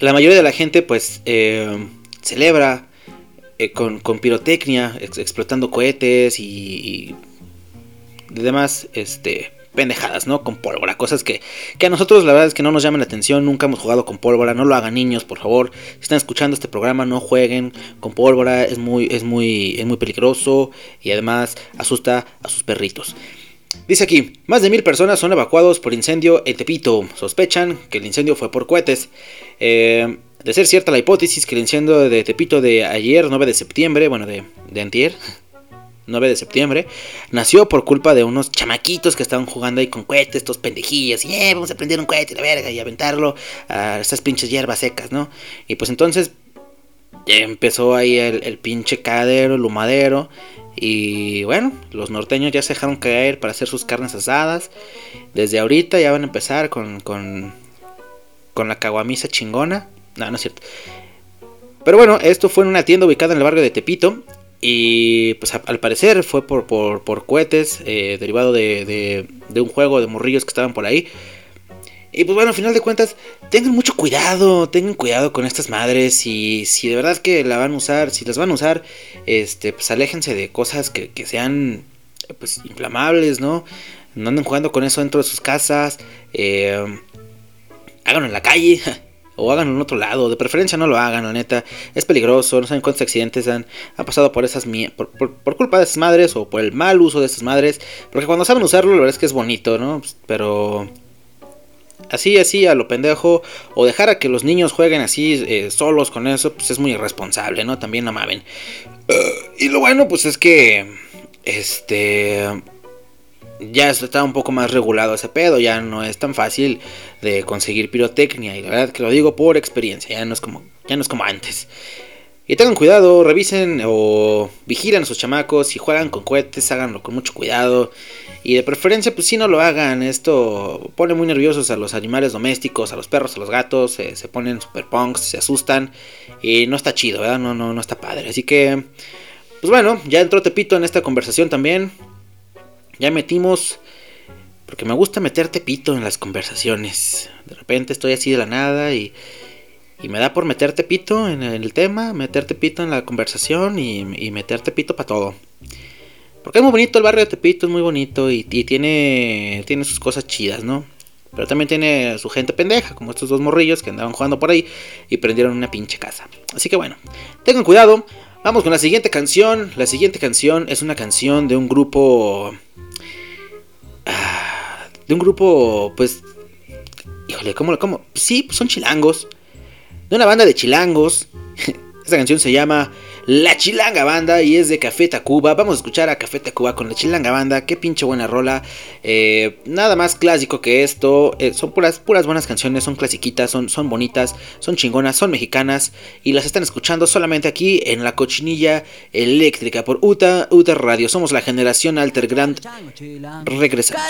la mayoría de la gente pues eh, celebra eh, con, pirotecnia, explotando cohetes y, demás este, pendejadas, ¿no? Con pólvora, cosas que, que, a nosotros la verdad es que no nos llaman la atención, nunca hemos jugado con pólvora, no lo hagan niños, por favor. Si están escuchando este programa, no jueguen con pólvora, es muy, es muy, es muy peligroso y además asusta a sus perritos. Dice aquí, más de mil personas son evacuados por incendio en Tepito. Sospechan que el incendio fue por cohetes. Eh, de ser cierta la hipótesis que el incendio de Tepito de ayer, 9 de septiembre, bueno, de, de antier, 9 de septiembre, nació por culpa de unos chamaquitos que estaban jugando ahí con cohetes, estos pendejillas, y eh, vamos a prender un cohete, la verga, y aventarlo a estas pinches hierbas secas, ¿no? Y pues entonces empezó ahí el, pinche cadero, el humadero, y bueno, los norteños ya se dejaron caer para hacer sus carnes asadas. Desde ahorita ya van a empezar con, con, con la caguamisa chingona. No, no es cierto. Pero bueno, esto fue en una tienda ubicada en el barrio de Tepito. Y pues al parecer fue por, por, cohetes, eh, derivado de, de, un juego de morrillos que estaban por ahí. Y pues bueno, al final de cuentas, tengan mucho cuidado, tengan cuidado con estas madres. Y si de verdad que la van a usar, si las van a usar, este, pues aléjense de cosas que, que sean pues inflamables, ¿no? No anden jugando con eso dentro de sus casas. Eh, háganlo en la calle. O háganlo en otro lado, de preferencia no lo hagan, la neta. Es peligroso, no saben cuántos accidentes han, pasado por esas por, por, culpa de esas madres o por el mal uso de esas madres. Porque cuando saben usarlo, la verdad es que es bonito, ¿no? Pero así, así, a lo pendejo. O dejar a que los niños jueguen así eh, solos con eso, pues es muy irresponsable, ¿no? También amaben. y lo bueno, pues es que. Este ya está un poco más regulado ese pedo, ya no es tan fácil de conseguir pirotecnia y la verdad que lo digo por experiencia, ya no es como ya no es como antes. Y tengan cuidado, revisen o vigilen a sus chamacos. Si juegan con cohetes, háganlo con mucho cuidado. Y de preferencia, pues si no lo hagan. Esto pone muy nerviosos a los animales domésticos, a los perros, a los gatos. se ponen super punks, se asustan. Y no está chido, ¿verdad? No, no, no está padre. Así que, pues bueno, ya entró Tepito en esta conversación también. Ya metimos. Porque me gusta meter Tepito en las conversaciones. De repente estoy así de la nada y y me da por meterte pito en el tema, meterte pito en la conversación y, meterte pito para todo. Porque es muy bonito el barrio de Tepito, es muy bonito y, tiene, tiene sus cosas chidas, ¿no? Pero también tiene su gente pendeja, como estos dos morrillos que andaban jugando por ahí y prendieron una pinche casa. Así que bueno, tengan cuidado. Vamos con la siguiente canción. La siguiente canción es una canción de un grupo... Ah, de un grupo, pues... Híjole, ¿cómo? cómo? Sí, son chilangos de una banda de chilangos. Esta canción se llama La Chilanga Banda y es de Café Tacuba. Vamos a escuchar a Café Tacuba con La Chilanga Banda. Qué pinche buena rola. Eh, nada más clásico que esto. Eh, son puras, puras buenas canciones, son clasiquitas, son, son bonitas, son chingonas, son mexicanas. Y las están escuchando solamente aquí en la cochinilla eléctrica por Uta, Uta Radio. Somos la generación Alter Grand. Regresamos.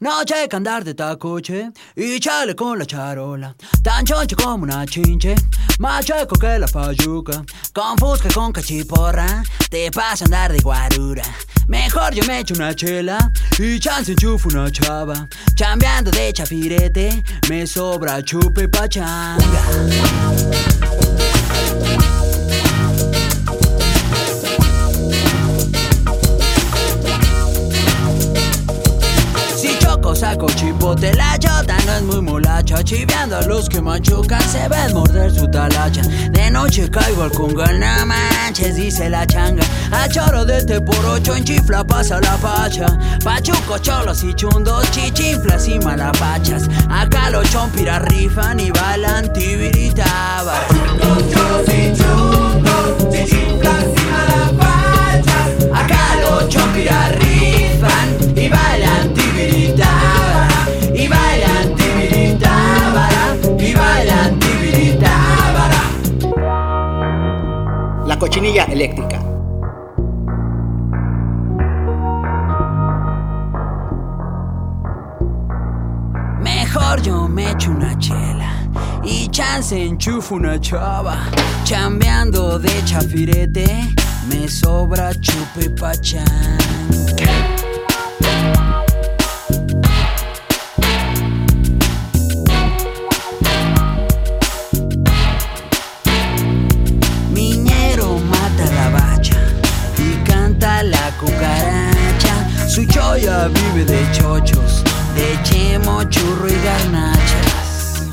Noche andar de tacoche y chale con la charola. Tan choncho como una chinche, más que la. Con fusca con cachiporra, te pasa a andar de guarura. Mejor yo me echo una chela y chance enchufo una chava. Chambeando de chafirete, me sobra chupe pachanga. Saco chipote La chota no es muy molacha. Chiveando a los que machucan Se ven morder su talacha. De noche caigo al conga No manches, dice la changa. A choro de este por ocho En chifla pasa la pacha Pachuco, cholos y chundos Chichinflas y malapachas. Acá los chompiras rifan Y bailan tibiritaba Pachucos, cholos y chundos Chichinflas y malapachas. Acá los chompiras La cochinilla eléctrica. Mejor yo me echo una chela y chance enchufo una chava. Chambeando de chafirete, me sobra chupe pachán. Su choya vive de chochos, de chemo, churro y garnachas.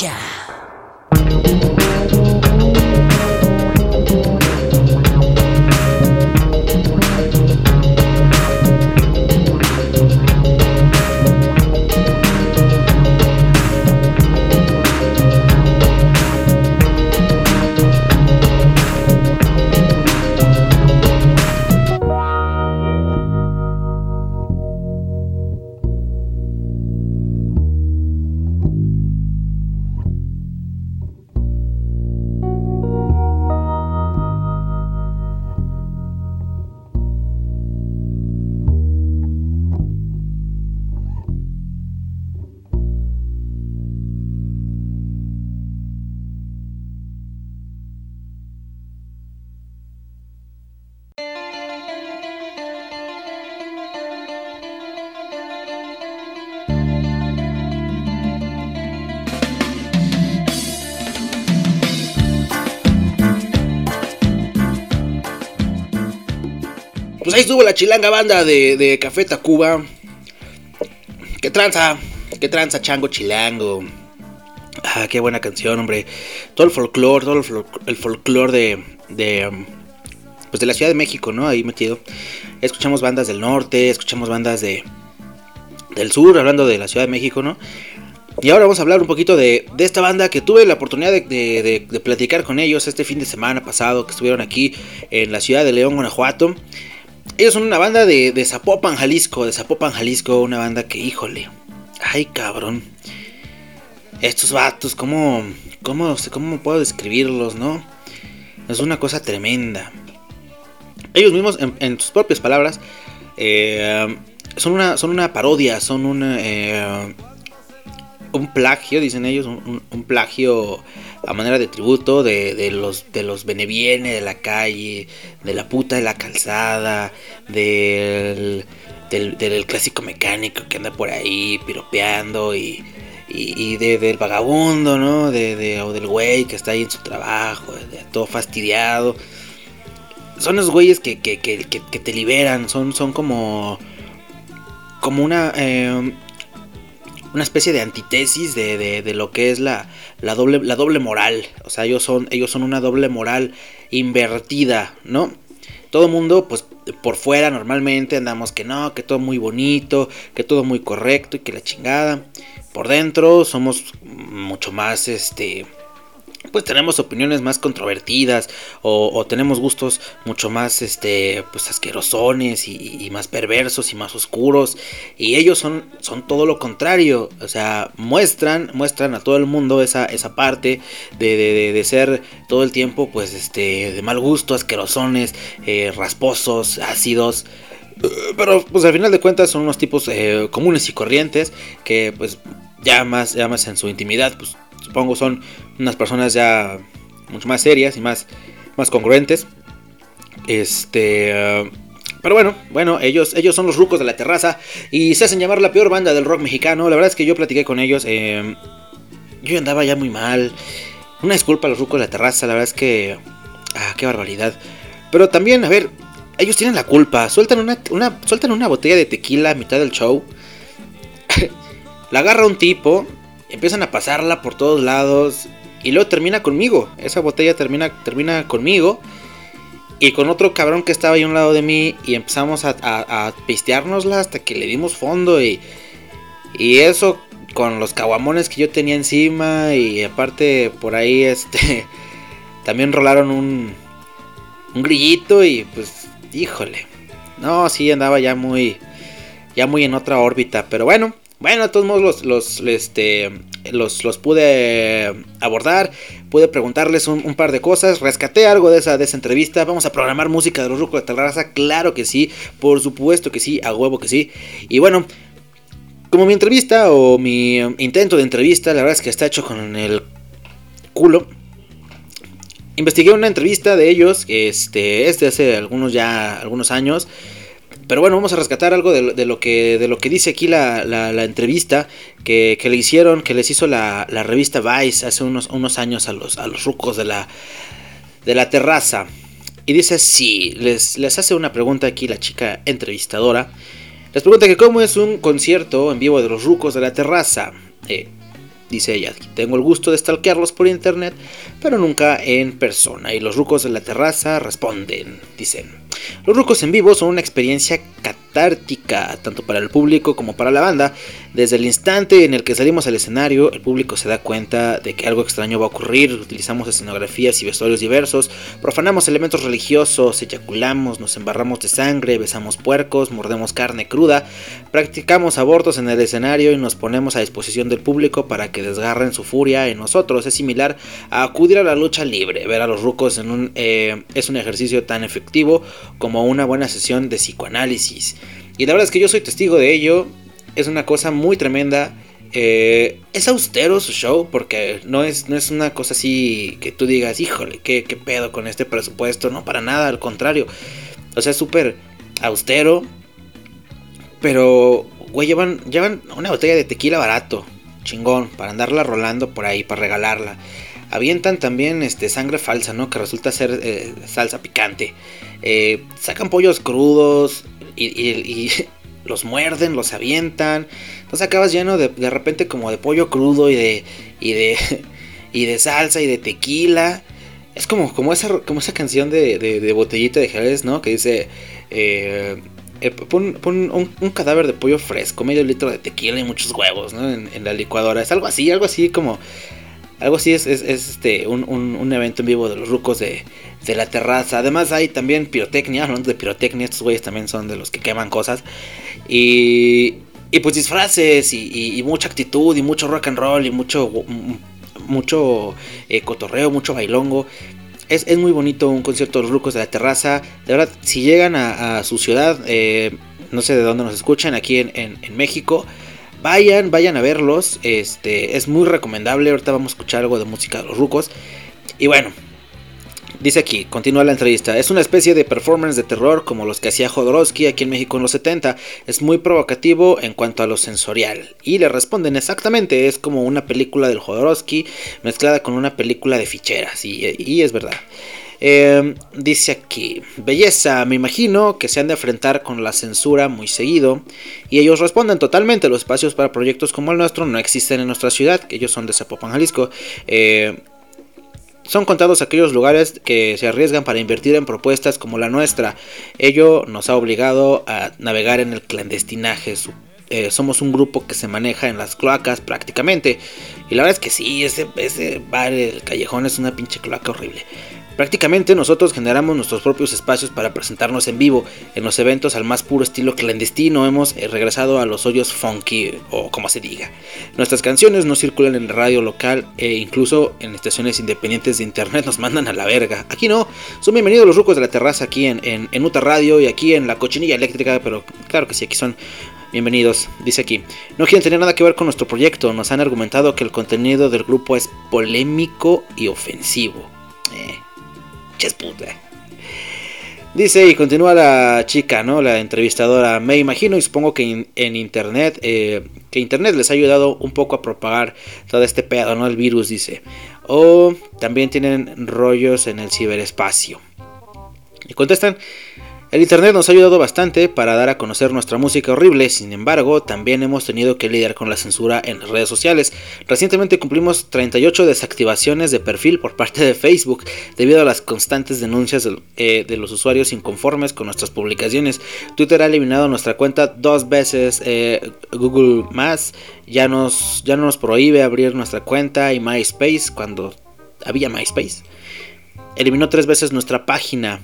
Yeah. Chilanga banda de, de Café Tacuba. ¿Qué tranza? ¿Qué tranza, chango chilango? Ah, qué buena canción, hombre. Todo el folclore, todo el, folclore de, de, pues de la Ciudad de México, ¿no? Ahí metido. Escuchamos bandas del norte, escuchamos bandas de del sur, hablando de la Ciudad de México, ¿no? Y ahora vamos a hablar un poquito de, de esta banda que tuve la oportunidad de, de, platicar con ellos este fin de semana pasado, que estuvieron aquí en la ciudad de León, Guanajuato. Ellos son una banda de, de Zapopan, Jalisco, de Zapopan, Jalisco, una banda que, híjole, ay cabrón. Estos vatos, ¿cómo, cómo, cómo puedo describirlos, no? Es una cosa tremenda. Ellos mismos, en, sus propias palabras, eh, son, una, son una parodia, son una... Eh, un plagio, dicen ellos, un, plagio a manera de tributo de, los de los beneviene de la calle, de la puta de la calzada, del, del, clásico mecánico que anda por ahí piropeando y, y, del vagabundo, ¿no? De, o del güey que está ahí en su trabajo, todo fastidiado. Son los güeyes que, que, te liberan, son, son como, como una... Eh, una especie de antítesis de, de, lo que es la, la, doble, la doble moral. O sea, ellos son, ellos son una doble moral invertida, ¿no? Todo mundo, pues por fuera normalmente andamos que no, que todo muy bonito, que todo muy correcto y que la chingada. Por dentro somos mucho más, este, pues tenemos opiniones más controvertidas o, tenemos gustos mucho más este pues asquerosones y, más perversos y más oscuros. Y ellos son son todo lo contrario. O sea muestran muestran a todo el mundo esa, esa parte de, de, ser todo el tiempo pues este de mal gusto asquerosones eh, rasposos ácidos. Pero pues al final de cuentas son unos tipos eh, comunes y corrientes que pues ya más, ya más en su intimidad pues supongo son unas personas ya mucho más serias y más, más congruentes. Este. pero bueno, bueno, ellos, ellos son los rucos de la terraza y se hacen llamar la peor banda del rock mexicano. La verdad es que yo platiqué con ellos. Em, yo andaba ya muy mal. Una disculpa a los rucos de la terraza, la verdad es que. Ah, qué barbaridad. Pero también, a ver, ellos tienen la culpa. Sueltan una, una, sueltan una botella de tequila a mitad del show. la agarra un tipo. Empiezan a pasarla por todos lados. Y luego termina conmigo. Esa botella termina, termina conmigo. Y con otro cabrón que estaba ahí a un lado de mí. Y empezamos a, a, pisteárnosla hasta que le dimos fondo. Y, y eso con los caguamones que yo tenía encima. Y aparte por ahí este... También rolaron un, un grillito y pues, híjole. No, sí, andaba ya muy, ya muy en otra órbita. Pero bueno, bueno, de todos modos los, este, los, los pude abordar, pude preguntarles un, par de cosas, rescaté algo de esa, de esa entrevista, vamos a programar música de los rucos de Terraza, claro que sí, por supuesto que sí, a huevo que sí. Y bueno, como mi entrevista o mi intento de entrevista, la verdad es que está hecho con el culo. Investigué una entrevista de ellos, este, es de hace algunos ya, algunos años. Pero bueno, vamos a rescatar algo de, lo, que, de lo que dice aquí la, la, entrevista que, que, le hicieron, que les hizo la, la, revista Vice hace unos, unos años a los, a los rucos de la, de la terraza. Y dice así, les, les hace una pregunta aquí la chica entrevistadora. Les pregunta que cómo es un concierto en vivo de los rucos de la terraza. Eh, dice ella, tengo el gusto de stalkearlos por internet, pero nunca en persona. Y los rucos de la terraza responden, dicen. Los rucos en vivo son una experiencia catártica, tanto para el público como para la banda. Desde el instante en el que salimos al escenario, el público se da cuenta de que algo extraño va a ocurrir. Utilizamos escenografías y vestuarios diversos, profanamos elementos religiosos, eyaculamos, nos embarramos de sangre, besamos puercos, mordemos carne cruda, practicamos abortos en el escenario y nos ponemos a disposición del público para que desgarren su furia en nosotros. Es similar a acudir a la lucha libre. Ver a los rucos en un, eh, es un ejercicio tan efectivo como una buena sesión de psicoanálisis. Y la verdad es que yo soy testigo de ello. Es una cosa muy tremenda. Eh, es austero su show porque no es, no es una cosa así que tú digas, híjole, ¿qué, qué pedo con este presupuesto. No, para nada, al contrario. O sea, es súper austero. Pero, güey, llevan, llevan una botella de tequila barato. Chingón, para andarla rolando por ahí, para regalarla. Avientan también este, sangre falsa, ¿no? Que resulta ser eh, salsa picante. Eh, sacan pollos crudos y, los muerden, los avientan. Entonces acabas lleno de, de repente como de pollo crudo y de, y de, y de salsa y de tequila. Es como, como, esa, como esa canción de, de, botellita de Jerez, ¿no? Que dice... Eh, eh, pon, un, cadáver de pollo fresco, medio litro de tequila y muchos huevos, ¿no? En la licuadora. Es algo así, algo así como algo así es, este, un, evento en vivo de los rucos de, la terraza. Además hay también pirotecnia, hablando de pirotecnia, estos güeyes también son de los que queman cosas. Y, y pues disfraces y, mucha actitud y mucho rock and roll y mucho, mucho eh, cotorreo, mucho bailongo. Es, muy bonito un concierto de los rucos de la terraza. De verdad, si llegan a, su ciudad, eh, no sé de dónde nos escuchan, aquí en, en México. Vayan, vayan a verlos. Este, es muy recomendable. Ahorita vamos a escuchar algo de música de los rucos. Y bueno, dice aquí, continúa la entrevista. Es una especie de performance de terror como los que hacía Jodorowsky aquí en México en los 70. Es muy provocativo en cuanto a lo sensorial. Y le responden exactamente, es como una película del Jodorowsky mezclada con una película de ficheras. Y, y es verdad. Em, dice aquí, belleza, me imagino que se han de enfrentar con la censura muy seguido. Y ellos responden totalmente, los espacios para proyectos como el nuestro no existen en nuestra ciudad, que ellos son de Zapopan, Jalisco. Eh, son contados aquellos lugares que se arriesgan para invertir en propuestas como la nuestra. Ello nos ha obligado a navegar en el clandestinaje. Eh, somos un grupo que se maneja en las cloacas prácticamente. Y la verdad es que sí, ese, ese bar, el callejón es una pinche cloaca horrible. Prácticamente nosotros generamos nuestros propios espacios para presentarnos en vivo. En los eventos al más puro estilo clandestino hemos eh, regresado a los hoyos funky o como se diga. Nuestras canciones no circulan en radio local e incluso en estaciones independientes de internet nos mandan a la verga. Aquí no, son bienvenidos los rucos de la terraza aquí en, en, Uta Radio y aquí en la cochinilla eléctrica, pero claro que sí, aquí son Bienvenidos, dice aquí. No quieren tener nada que ver con nuestro proyecto. Nos han argumentado que el contenido del grupo es polémico y ofensivo. Eh, Dice y continúa la chica, ¿no? La entrevistadora. Me imagino y supongo que en internet, eh, que internet les ha ayudado un poco a propagar todo este pedo, ¿no? El virus, dice. O también tienen rollos en el ciberespacio. Y contestan, el Internet nos ha ayudado bastante para dar a conocer nuestra música horrible, sin embargo, también hemos tenido que lidiar con la censura en las redes sociales. Recientemente cumplimos 38 desactivaciones de perfil por parte de Facebook debido a las constantes denuncias de, eh, los usuarios inconformes con nuestras publicaciones. Twitter ha eliminado nuestra cuenta dos veces, eh, Google Más ya nos, ya no nos prohíbe abrir nuestra cuenta y MySpace cuando había MySpace. Eliminó tres veces nuestra página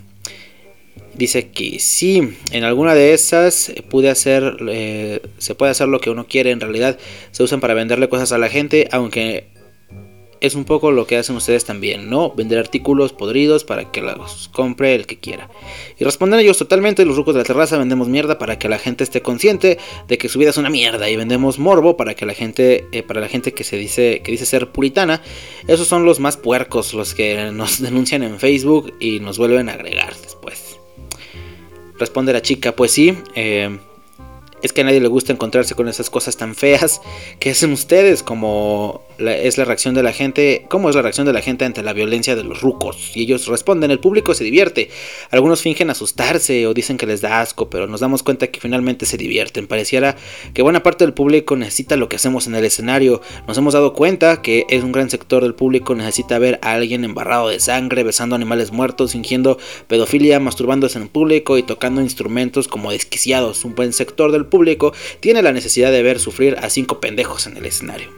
dice que sí, en alguna de esas pude hacer, eh, se puede hacer lo que uno quiere, en realidad se usan para venderle cosas a la gente, aunque es un poco lo que hacen ustedes también, ¿no? Vender artículos podridos para que los compre el que quiera. Y responden ellos totalmente, los rucos de la terraza vendemos mierda para que la gente esté consciente de que su vida es una mierda y vendemos morbo para que la gente, eh, para la gente que se dice, que dice ser puritana. Esos son los más puercos, los que nos denuncian en Facebook y nos vuelven a agregar después. Responde la chica, pues sí, eh, es que a nadie le gusta encontrarse con esas cosas tan feas que hacen ustedes, como es la reacción de la gente, cómo es la reacción de la gente ante la violencia de los rucos. Y ellos responden, el público se divierte. Algunos fingen asustarse o dicen que les da asco, pero nos damos cuenta que finalmente se divierten. Pareciera que buena parte del público necesita lo que hacemos en el escenario. Nos hemos dado cuenta que es un gran sector del público necesita ver a alguien embarrado de sangre, besando animales muertos, fingiendo pedofilia, masturbándose en público y tocando instrumentos como desquiciados. Un buen sector del público tiene la necesidad de ver sufrir a cinco pendejos en el escenario.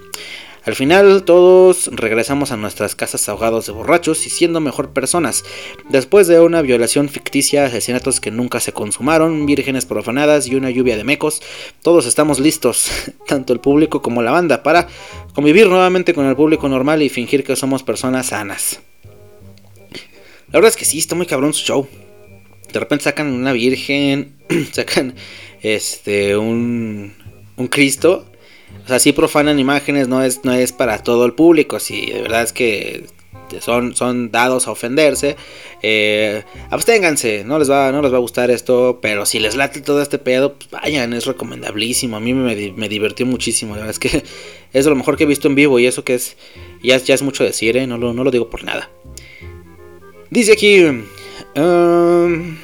Al final todos regresamos a nuestras casas ahogados de borrachos y siendo mejor personas. Después de una violación ficticia, asesinatos que nunca se consumaron, vírgenes profanadas y una lluvia de mecos, todos estamos listos, tanto el público como la banda, para convivir nuevamente con el público normal y fingir que somos personas sanas. La verdad es que sí, está muy cabrón su show. De repente sacan una virgen, sacan este un un Cristo o sea, sí profanan imágenes, no es, no es para todo el público. Sí, de verdad es que son, son dados a ofenderse, eh, absténganse, no les, va, no les va a gustar esto, pero si les late todo este pedo, pues vayan, es recomendabilísimo, a mí me, me divirtió muchísimo, la verdad es que es lo mejor que he visto en vivo y eso que es, ya, ya es mucho decir, ¿eh? no, lo, no lo digo por nada. Dice aquí... Um,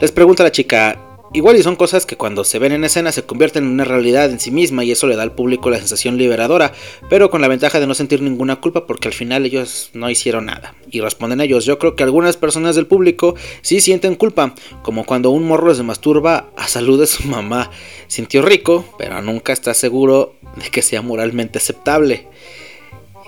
les pregunta la chica, Igual y son cosas que cuando se ven en escena se convierten en una realidad en sí misma y eso le da al público la sensación liberadora, pero con la ventaja de no sentir ninguna culpa porque al final ellos no hicieron nada. Y responden ellos, yo creo que algunas personas del público sí sienten culpa, como cuando un morro se masturba a salud de su mamá. Sintió rico, pero nunca está seguro de que sea moralmente aceptable.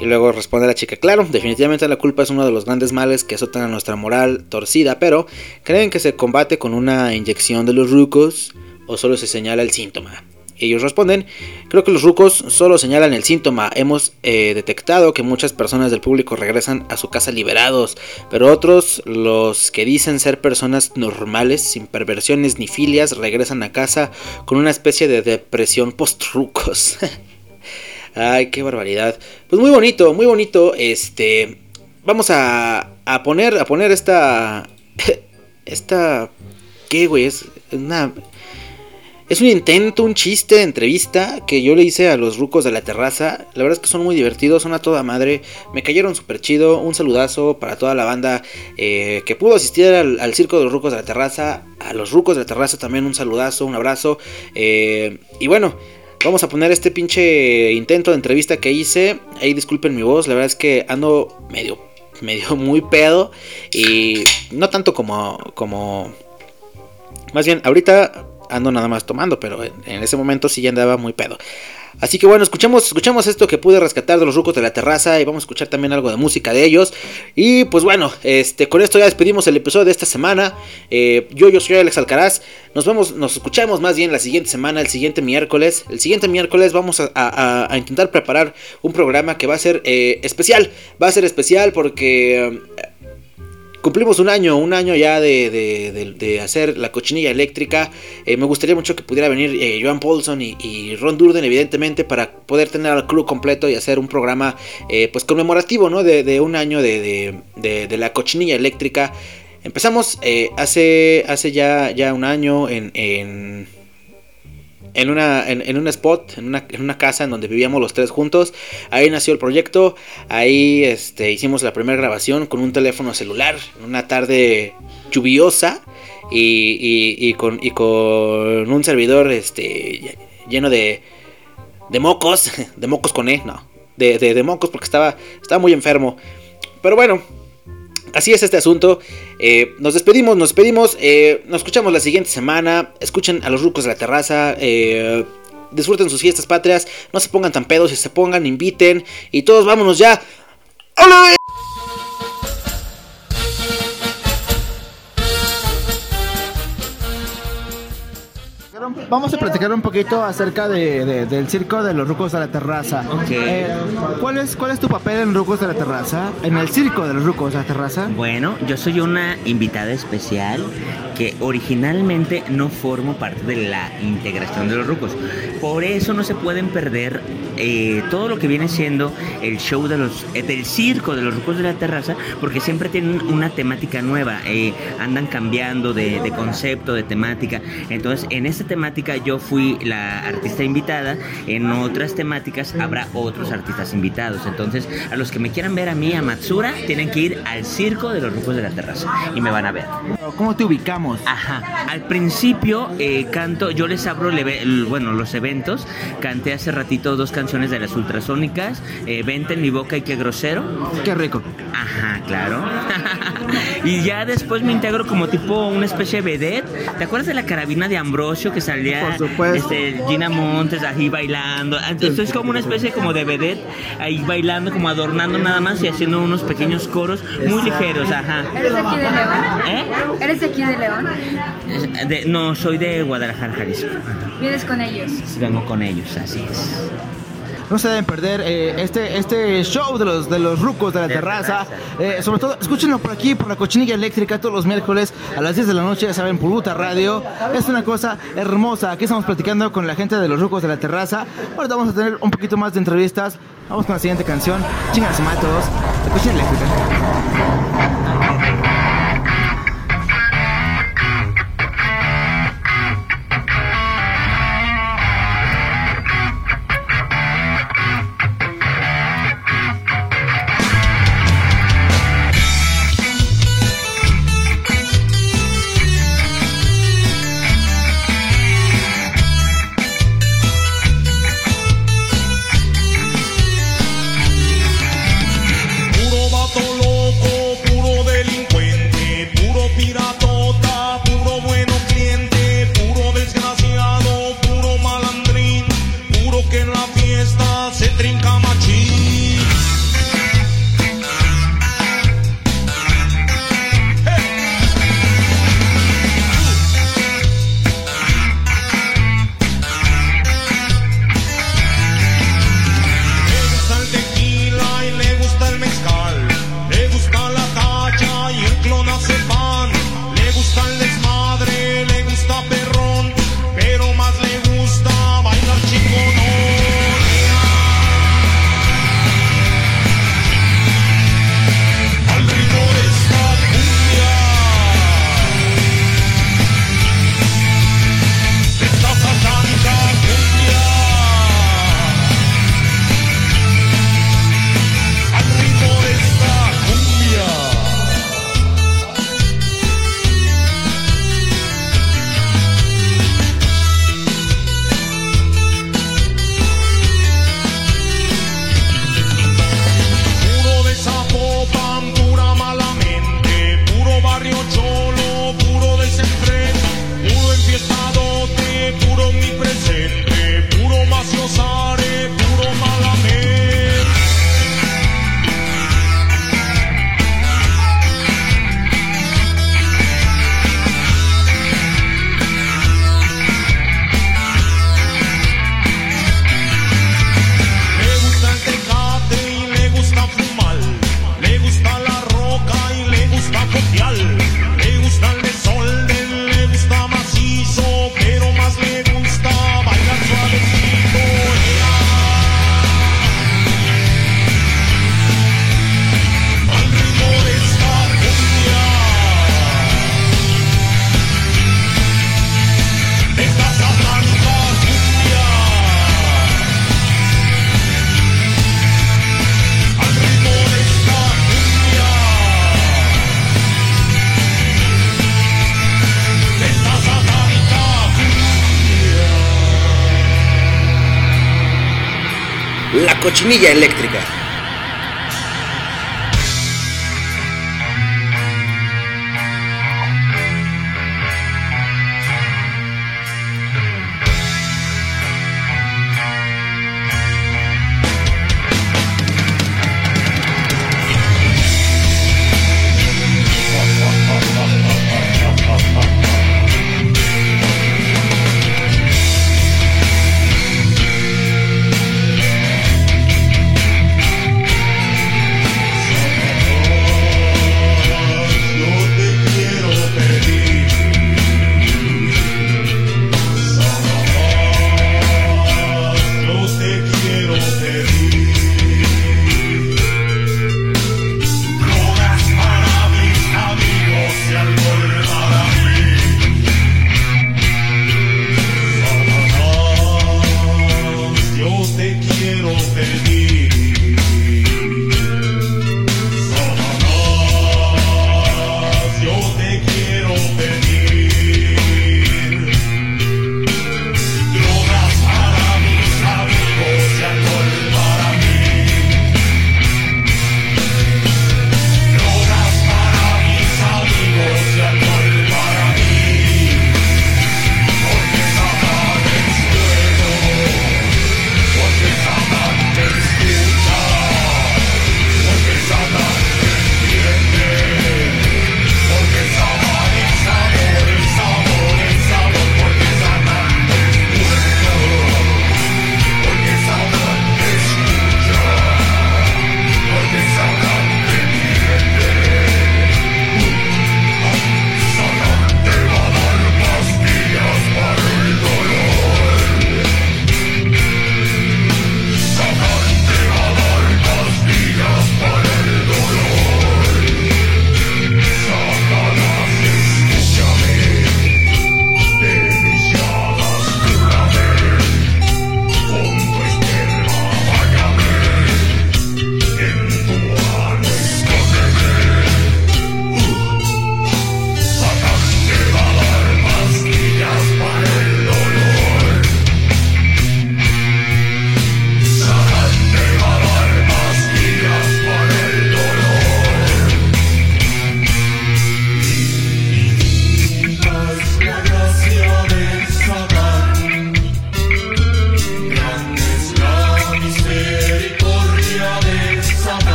Y luego responde la chica, claro, definitivamente la culpa es uno de los grandes males que azotan a nuestra moral torcida, pero ¿creen que se combate con una inyección de los rucos o solo se señala el síntoma? Ellos responden, creo que los rucos solo señalan el síntoma. Hemos eh, detectado que muchas personas del público regresan a su casa liberados, pero otros, los que dicen ser personas normales, sin perversiones ni filias, regresan a casa con una especie de depresión post-rucos. Ay, qué barbaridad. Pues muy bonito, muy bonito. Este. Vamos a, a poner. A poner esta. Esta. ¿Qué, güey? Es una. Es un intento, un chiste de entrevista que yo le hice a los rucos de la terraza. La verdad es que son muy divertidos, son a toda madre. Me cayeron súper chido. Un saludazo para toda la banda eh, que pudo asistir al, circo de los rucos de la terraza. A los rucos de la terraza también un saludazo, un abrazo. Eh, y bueno, Vamos a poner este pinche intento de entrevista que hice. Ahí disculpen mi voz, la verdad es que ando medio, medio muy pedo. Y no tanto como, como... Más bien, ahorita ando nada más tomando, pero en, ese momento sí ya andaba muy pedo. Así que bueno, escuchemos, escuchemos esto que pude rescatar de los rucos de la terraza y vamos a escuchar también algo de música de ellos. Y pues bueno, este, con esto ya despedimos el episodio de esta semana. Eh, yo, yo soy Alex Alcaraz. Nos vemos, nos escuchamos más bien la siguiente semana, el siguiente miércoles. El siguiente miércoles vamos a, intentar preparar un programa que va a ser eh, especial. Va a ser especial porque cumplimos un año, un año ya de, hacer la cochinilla eléctrica. Eh, me gustaría mucho que pudiera venir eh, Joan Paulson y, Ron Durden, evidentemente, para poder tener al club completo y hacer un programa eh, pues conmemorativo, ¿no? De, un año de, la cochinilla eléctrica. Empezamos hace, hace ya, ya un año en en, una, en, un spot, en una, en una, casa en donde vivíamos los tres juntos. Ahí nació el proyecto. Ahí este, hicimos la primera grabación con un teléfono celular. En una tarde lluviosa. Y, y, con, y con un servidor este, lleno de, de mocos. De mocos con E, no. De, de, de mocos porque estaba, estaba muy enfermo. Pero bueno, así es este asunto. Eh, nos despedimos, nos despedimos. Eh, nos escuchamos la siguiente semana. Escuchen a los rucos de la terraza. Eh, disfruten sus fiestas patrias. No se pongan tan pedos. Si se pongan, inviten. Y todos vámonos ya. ¡Hola! Vamos a platicar un poquito acerca de, del circo de los rucos de la terraza. Eh, ¿cuál, es, ¿Cuál es tu papel en Rucos de la Terraza? En el circo de los rucos de la terraza. Bueno, yo soy una invitada especial que originalmente no formo parte de la integración de los rucos. Por eso no se pueden perder eh, todo lo que viene siendo el show de los, eh, del circo de los rucos de la terraza, porque siempre tienen una temática nueva, andan cambiando de, de concepto, de temática. Entonces, en esta temática yo fui la artista invitada, en otras temáticas habrá otros artistas invitados. Entonces, a los que me quieran ver a mí, a Matsura, tienen que ir al circo de los rucos de la terraza y me van a ver. ¿Cómo te ubicamos? Ajá, al principio eh, canto, yo les abro bueno, los eventos, canté hace ratito dos canciones de las ultrasónicas, eh, Vente en mi boca y qué grosero. Qué rico. Ajá, claro. y ya después me integro como tipo una especie de vedette. ¿Te acuerdas de la carabina de Ambrosio que salía este, Gina Montes ahí bailando? Entonces es como una especie como de vedette ahí bailando, como adornando nada más y haciendo unos pequeños coros muy ligeros, ajá. ¿Eres de aquí de León? ¿Eh? ¿Eres de aquí de León? no, soy de Guadalajara, Jalisco. ¿Vienes con ellos? Vengo con ellos, así es. No se deben perder eh, este, este show de los, de los rucos de la terraza. Eh, sobre todo, escúchenlo por aquí, por la cochinilla eléctrica, todos los miércoles a las 10 de la noche, ya saben, por Buta Radio. Es una cosa hermosa. Aquí estamos platicando con la gente de los rucos de la terraza. Ahora vamos a tener un poquito más de entrevistas. Vamos con la siguiente canción. Chingas a todos. La cochinilla eléctrica. Cochinilla eléctrica.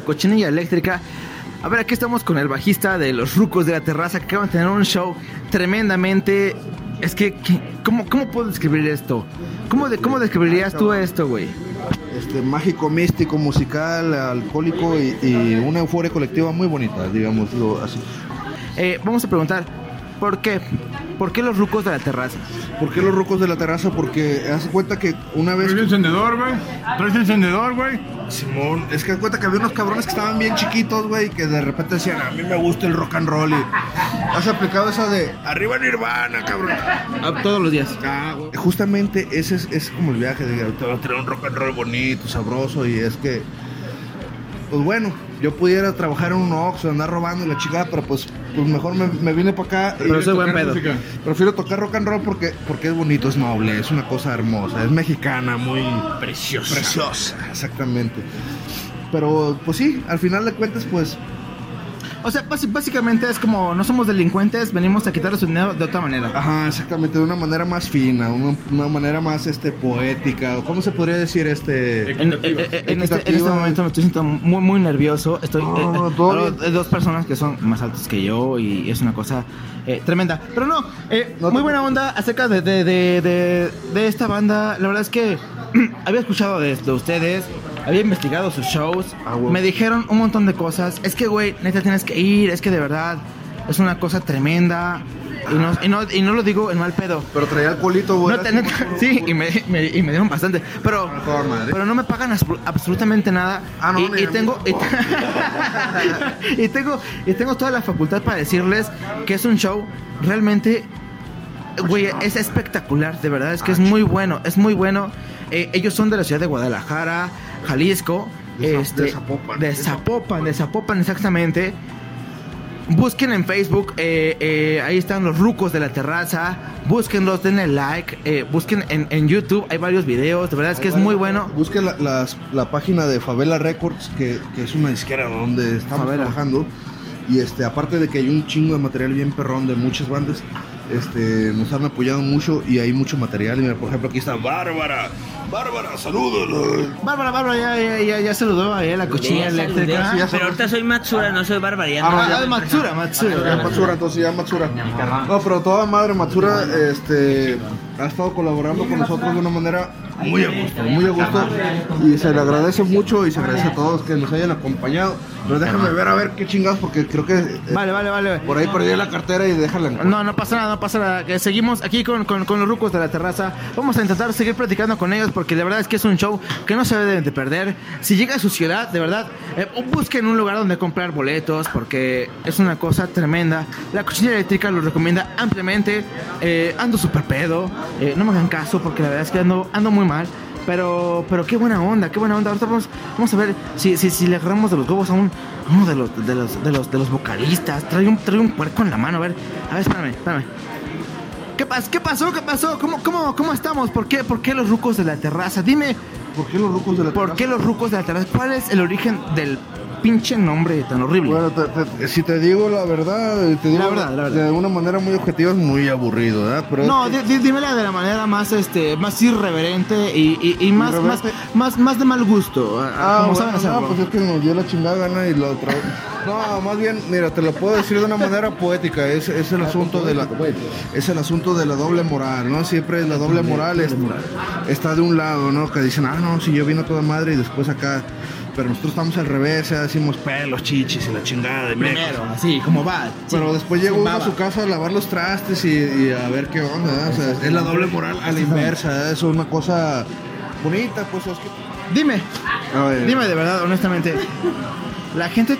La cochinilla eléctrica. A ver, aquí estamos con el bajista de los rucos de la terraza que acaban de tener un show tremendamente. Es que, ¿qué- ¿cómo, cómo puedo describir esto? ¿Cómo, de, cómo describirías tú esto, güey? Este, mágico, místico, musical, alcohólico y, y una euforia colectiva muy bonita, digámoslo así. Eh, vamos a preguntar, ¿por qué? ¿Por qué los rucos de la terraza? ¿Por qué los rucos de la terraza? Porque haz cuenta que una vez... ¿Traes encendedor, güey? ¿Traes encendedor, güey? Simón, es que cuenta que había unos cabrones que estaban bien chiquitos, güey, que de repente decían, a mí me gusta el rock and roll y... ¿Has aplicado esa de, arriba Nirvana, cabrón? todos los días. Ah, güey. Justamente ese es, es como el viaje, de te va a traer un rock and roll bonito, sabroso y es que... Pues bueno, yo pudiera trabajar en un Oxxo, andar robando y la chingada, pero pues, pues mejor me, me vine para acá. y- Pero soy buen pedo. Prefiero tocar rock and roll porque, porque es bonito, es noble, es una cosa hermosa, es mexicana, muy Preciosa. preciosa, exactamente. Pero pues sí, al final de cuentas, pues O sea, básicamente es como no somos delincuentes, venimos a quitarle su dinero de otra manera. Ajá, exactamente, de una manera más fina, una, una manera más este poética, o cómo se podría decir este En, en- en- en este, en este momento me estoy sintiendo muy, muy nervioso. Estoy eh, eh, de dos personas que son más altos que yo y es una cosa eh, tremenda. Pero no, eh, No muy buena onda acerca de, de, de, de- de esta banda. La verdad es que había escuchado de, de ustedes, había investigado sus shows, Ah, bueno. me dijeron un montón de cosas. Es que, güey, neta tienes que ir, es que de verdad es una cosa tremenda. Y no, y no, y no lo digo en mal pedo. Pero traía alcoholito, güey. No, sí, y me, me- y me dieron bastante. Pero, A toda madre. pero no me pagan abs- absolutamente nada. Ah, no, y, tengo, y, y tengo y tengo toda la facultad para decirles que es un show realmente, güey, es espectacular. De verdad, es que es muy bueno, es muy bueno. Eh, ellos son de la ciudad de Guadalajara, Jalisco. De este, de Zapopan. De Zapopan, de Zapopan, exactamente. Busquen en Facebook, eh, eh, ahí están los rucos de la terraza. Búsquenlos, denle like. eh, busquen en, en YouTube, hay varios videos. De verdad es que es muy bueno. Busque la, la página de Favela Records, que, que es una disquera donde estamos Favela. trabajando. Y este, aparte de que hay un chingo de material bien perrón de muchas bandas, este, nos han apoyado mucho y hay mucho material. Mira, por ejemplo, aquí está Bárbara. Bárbara, saludos. Bárbara, Bárbara, ya, ya, ya, ya saludó a la cochilla Ya saludé. eléctrica. Sí, ya Pero ahorita soy Matsura, no soy Bárbara. ya Ah, no- ah, Matsura, Matsura. Ya Matsura, entonces ya Matsura. No, pero toda madre Matsura este, ha estado colaborando con nosotros de una manera muy a gusto, muy a gusto. Y se le agradece mucho y se agradece a todos que nos hayan acompañado. Pero déjame ver a ver qué chingados, porque creo que eh, Vale, vale, vale. por ahí perdí la cartera y déjala. No, no pasa nada, no pasa nada. Que seguimos aquí con, con- con los rucos de la terraza. Vamos a intentar seguir platicando con ellos porque la verdad es que es un show que no se deben de perder. Si llega a su ciudad, de verdad, eh, busquen un lugar donde comprar boletos porque es una cosa tremenda. La cocina eléctrica lo recomienda ampliamente. Eh, ando súper pedo. Eh, no me hagan caso porque la verdad es que ando, ando muy mal. Pero, pero qué buena onda, qué buena onda. Ahorita vamos, vamos a ver si, si, si le agarramos de los huevos a, un, a uno de los, de, los, de, los, de los vocalistas. Trae un, trae un puerco en la mano. A ver, a ver, espérame, espérame. ¿Qué, pas ¿Qué pasó? ¿Qué pasó? ¿Cómo, cómo, ¿Cómo estamos? ¿Por qué, ¿Por qué los rucos de la terraza? Dime, ¿Por qué los rucos de la ¿por qué los rucos de la terraza? ¿Cuál es el origen del pinche nombre tan horrible? Bueno, te- te- si te digo la verdad, te digo La verdad, la verdad. de una manera muy objetiva es muy aburrido, ¿verdad? Pero No, di- di- dímela de la manera más este más irreverente y, y- y más, más, Irreverente. más, más de mal gusto. Ah, como bueno, saben hacerlo. no, pues es que nos dio la chingada gana y lo otra. No, más bien, mira, te lo puedo decir de una manera poética. Es, es el asunto de la, es el asunto de la doble moral, ¿no? Siempre la doble moral es- está de un lado, ¿no? Que dicen, ah, no, si yo vino toda madre y después acá. Pero nosotros estamos al revés, decimos pelos, chichis y la chingada de mecos. Primero, así, como va. Pero Sí, después sin llega uno a su casa a lavar los trastes y, y a ver qué onda. O sea, es la doble moral a la inversa, ¿eh? es una cosa bonita, pues es que... Dime, dime de verdad, honestamente. La gente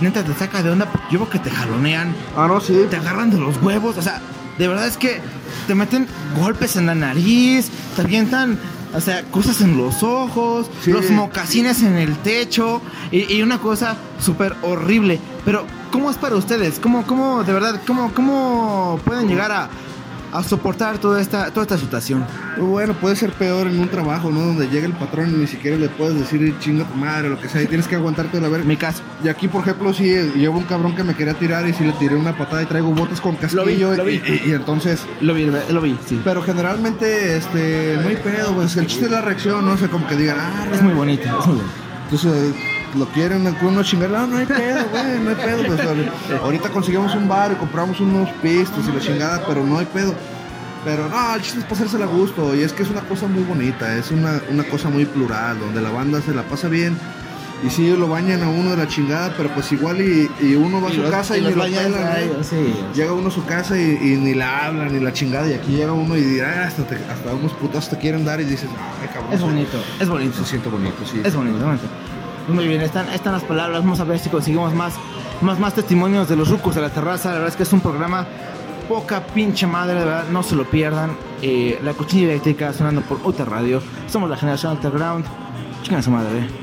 neta te saca de onda. Yo veo que te jalonean. Ah, no, sí. te agarran de los huevos, o sea, de verdad es que te meten golpes en la nariz, te avientan, o sea, cosas en los ojos, Sí. los mocasines en el techo y, y una cosa súper horrible. Pero, ¿cómo es para ustedes? ¿Cómo, cómo, de verdad, cómo, cómo pueden llegar a, a soportar toda esta, toda esta situación? Bueno, puede ser peor en un trabajo, ¿no? Donde llega el patrón y ni siquiera le puedes decir chinga tu madre o lo que sea, y tienes que aguantarte la verga. Mi caso. Y aquí, por ejemplo, sí, eh, llevo un cabrón que me quería tirar y sí le tiré una patada y traigo botas con casquillo. lo vi. Y, y- y entonces. Lo vi, lo vi, sí. Pero generalmente, este, no hay pedo, pues el chiste es la reacción, no sé, como que digan, ah, Es muy bonito, es muy bonito. Entonces, lo quieren uno chingar, no, no hay pedo, güey, no hay pedo. pues, ahorita conseguimos un bar y compramos unos pistos y la chingada, pero no hay pedo. Pero no, el chiste es pasársela a gusto. Y es que es una cosa muy bonita, es una, una cosa muy plural, donde la banda se la pasa bien. Y sí, lo bañan a uno de la chingada, pero pues igual y, y uno va a su los- casa y, ni lo bañan pelan, sí. Llega uno a su casa y, y ni la hablan, ni la chingada. Y aquí llega uno y dirá, "Ah, hasta, te- hasta unos putos te quieren dar y dices, ay, cabrón. Es bonito, es bonito. Se siente bonito, sí. Es bonito, bonito. Muy bien, están, están las palabras. Vamos a ver si conseguimos más, más, más testimonios de los rucos de la terraza. La verdad es que es un programa poca pinche madre, de verdad, no se lo pierdan. Eh, la cuchilla eléctrica sonando por Uta Radio. Somos la generación underground. Chingan a su madre.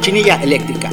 Cochinilla eléctrica.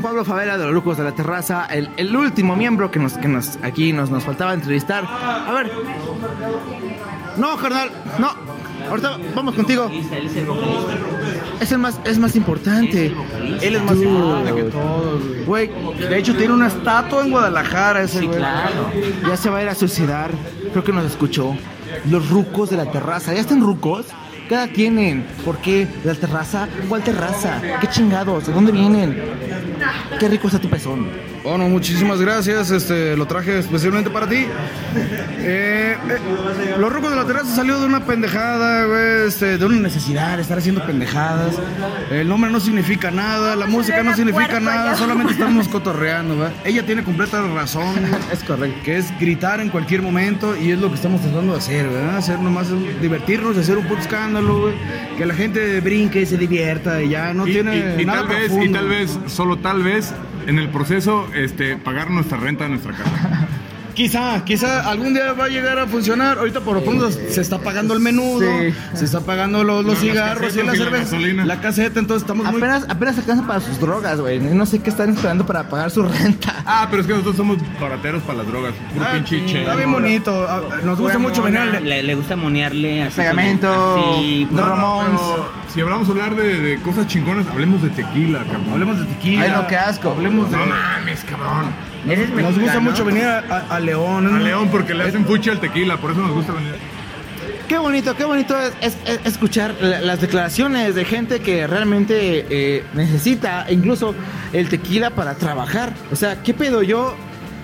Con Pablo Favela de los Lucos de la Terraza, el, el último miembro que nos, que nos aquí nos, nos faltaba entrevistar. A ver. No, carnal, no. Ahorita vamos contigo. Es el más, es más importante. Él es más importante que todos, güey. De hecho, tiene una estatua en Guadalajara ese güey. Ya se va a ir a suicidar. Creo que nos escuchó. Los rucos de la terraza. ¿Ya están rucos? ¿Qué edad tienen? ¿Por qué? ¿La terraza? ¿Cuál terraza? ¿Qué chingados? ¿De dónde vienen? Qué rico está tu pezón. Bueno, muchísimas gracias. Este, lo traje especialmente para ti. Eh, eh, los rucos de la terraza salió de una pendejada, güey, este, de una necesidad de estar haciendo pendejadas. El nombre no significa nada, la música no significa nada, solamente estamos cotorreando, ¿verdad? Ella tiene completa razón. es correcto. Que es gritar en cualquier momento y es lo que estamos tratando de hacer, ¿verdad? Hacer nomás divertirnos, hacer un puto escándalo, güey. Que la gente brinque y se divierta y ya no y, tiene y- y nada tal vez, y profundo. tal vez, solo tal vez, en el proceso, este, pagar nuestra renta de nuestra casa. Quizá, quizá algún día va a llegar a funcionar. Ahorita por lo pronto se está pagando el menudo, Sí. se está pagando los, cigarros y la la cerveza, gasolina. la caseta, entonces estamos muy... Apenas, apenas alcanza para sus drogas, güey. No sé qué están esperando para pagar su renta. Ah, pero es que nosotros somos barateros para las drogas. Puro Ah, pinche che. Está bien bonito, ah, nos gusta mucho venir Le, le gusta monearle así. Pegamento, así, no, si hablamos hablar de, de cosas chingonas, hablemos de tequila, cabrón. Hablemos de tequila. Ay, no, qué asco. Hablemos de... No mames, cabrón. Nos gusta mucho venir a, a- a León. A León porque le hacen fuchi al tequila, por eso nos gusta venir. Qué bonito, qué bonito es, es- es escuchar la- las declaraciones de gente que realmente eh, necesita incluso el tequila para trabajar. O sea, ¿qué pedo? Yo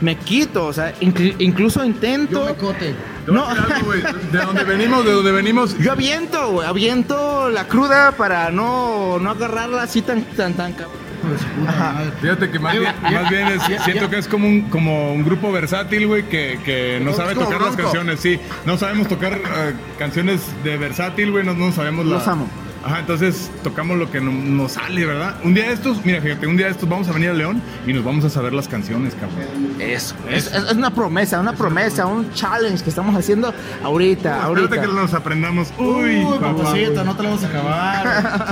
me quito, o sea, inclu- incluso intento. Yo me cote. Te voy No. a decir algo, güey. De donde venimos, de donde venimos. Yo aviento, güey, aviento la cruda para no, no agarrarla así tan, tan, tan cabrón. Ajá. Fíjate que más bien, más bien es- siento que es como un, como un grupo versátil, güey, que, que no sabe tocar las canciones, sí. No sabemos tocar eh, canciones de versátil, güey, no, no sabemos la... Los amo. Ajá, entonces tocamos lo que no- nos sale, ¿verdad? Un día de estos, mira, fíjate, un día de estos vamos a venir a León y nos vamos a saber las canciones, cabrón. Eso. Es, es- es una promesa, una promesa, un challenge que estamos haciendo ahorita, ahorita. que nos aprendamos. Uy, Uy, papacito, no te la vamos a acabar.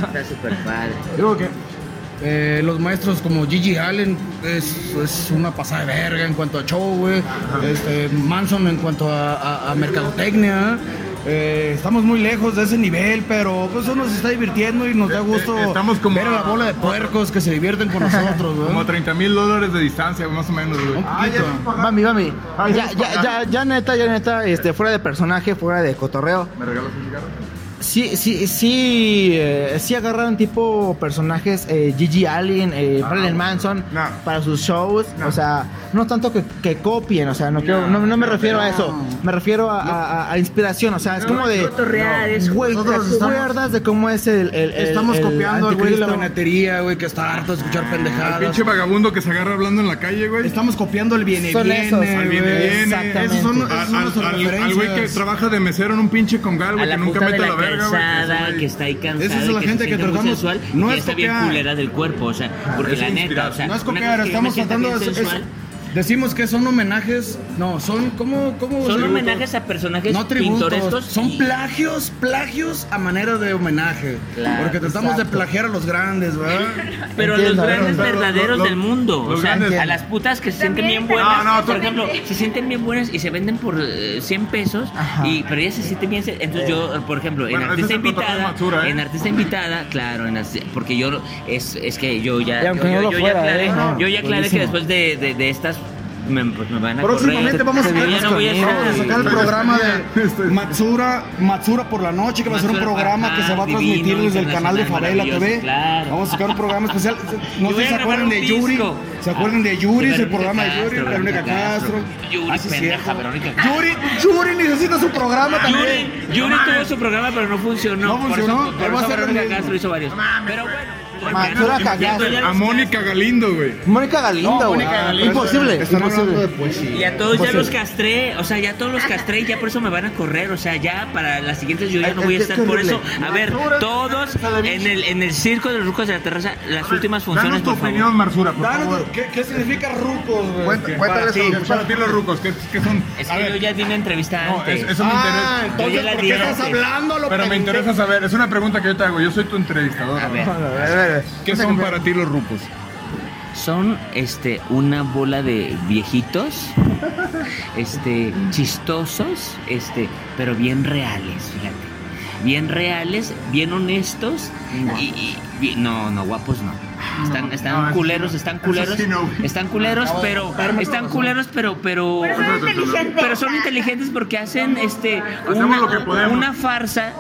Está súper padre. Digo que eh, los maestros como Gigi Allen es, es una pasada de verga en cuanto a show, güey. Este, Manson en cuanto a, a- a mercadotecnia. Eh, estamos muy lejos de ese nivel, pero pues eso nos está divirtiendo y nos da gusto Eh, estamos como ver a la bola de puercos que se divierten con nosotros, güey. Como a 30 mil dólares de distancia, más o menos, güey. Un poquito. Mami, mami. Ya, ya, ya, ya neta, ya neta, este, fuera de personaje, fuera de cotorreo. ¿Me regalas un cigarro? Sí, sí, sí, eh, sí agarran tipo personajes eh, Gigi Allen, eh, Marilyn Manson No. para sus shows. O sea, no tanto que, que copien, o sea, no, quiero, no, no me refiero a eso. Me refiero a, a- a inspiración, o sea, es como de. cotorrear, es Güey, ¿te Nosotros estamos- acuerdas de cómo es el. el- el- Estamos el copiando al güey de la venetería, güey, que está harto de escuchar El pendejadas. pinche vagabundo que se agarra hablando en la calle, güey. Estamos copiando el viene Son viene, esos. Al viene, viene. Exactamente. Esos son, esos Al, son al- nuestras al- al güey que referencias. trabaja de mesero en un pinche congal, güey, que nunca mete la, la verga, que está ahí cansada, Esa es la que gente que tratamos- sensual no es está bien culera del cuerpo, o sea, porque Es la neta, o sea, No es copiar, estamos tratando de- Decimos que son homenajes. No, son como. ¿cómo Son homenajes a personajes No tributos, pintorescos. son y- plagios, plagios a manera de homenaje. Claro, porque tratamos de plagiar a los grandes, ¿verdad? Pero Entiendo, los grandes pero- verdaderos del mundo, o sea, grandes- a las putas que se sienten bien buenas, No, no, por ejemplo, se sienten bien buenas y se venden por eh, 100 pesos, y pero ellas se sienten bien, se- entonces yo, eh, por ejemplo, en Bueno, artista es invitada, ¿eh? en artista invitada, claro, en porque yo es, es que yo ya, Y aunque yo, no yo- lo yo fuera, ya aclaré, ¿eh? No, yo ya aclaré que después de, de, de estas me, me van a Próximamente correr, vamos a, no voy a vamos a hacer- sacar el programa de Matsura, Matsura por la noche, que va a ser un programa que se va a transmitir divino, desde el canal de Favela TV. claro. Vamos a sacar un programa especial. No sé si se acuerdan de un Yuri. ¿Se acuerdan de Yuri? Es el programa de Castro, Yuri, Verónica Castro. Yuri, pendeja. Verónica Castro. Yuri, Yuri necesita su programa también. Yuri, Yuri tuvo su programa, pero no funcionó. No funcionó, Por eso, por pero va a eso Verónica. Castro hizo varios. Pero bueno. Matsura A Mónica Galindo, güey. Mónica Galindo, güey. Imposible. Están hablando de poesía. Y a todos ya los castré, o sea, ya todos los castré y ya por eso me van a correr, o sea, ya para las siguientes yo ya no voy a estar por eso. A ver, todos en el en el circo de los rucos de la terraza, las últimas funciones, Danos tu por favor. opinión, Marsura, por favor. ¿Qué, qué significa rucos, güey? Cuéntale Para eso. ti, para ti los rucos, ¿qué, qué son? Es que yo ya di una entrevista no, antes. es- eso me Ah, interesa. Entonces, ya la ¿por di qué estás hablando? Pero me interesa saber, es una pregunta que yo te hago, yo soy tu entrevistador. A ver. ¿Qué son para ti los rucos? Son este una bola de viejitos, este chistosos, este, pero bien reales, fíjate. Bien reales, bien honestos y, no, no guapos no. Están, están no, culeros, no. están culeros, sí no, güey. están culeros, pero están culeros, pero pero Pero son inteligentes. pero son inteligentes porque hacen este Hacemos una, lo que podemos. una farsa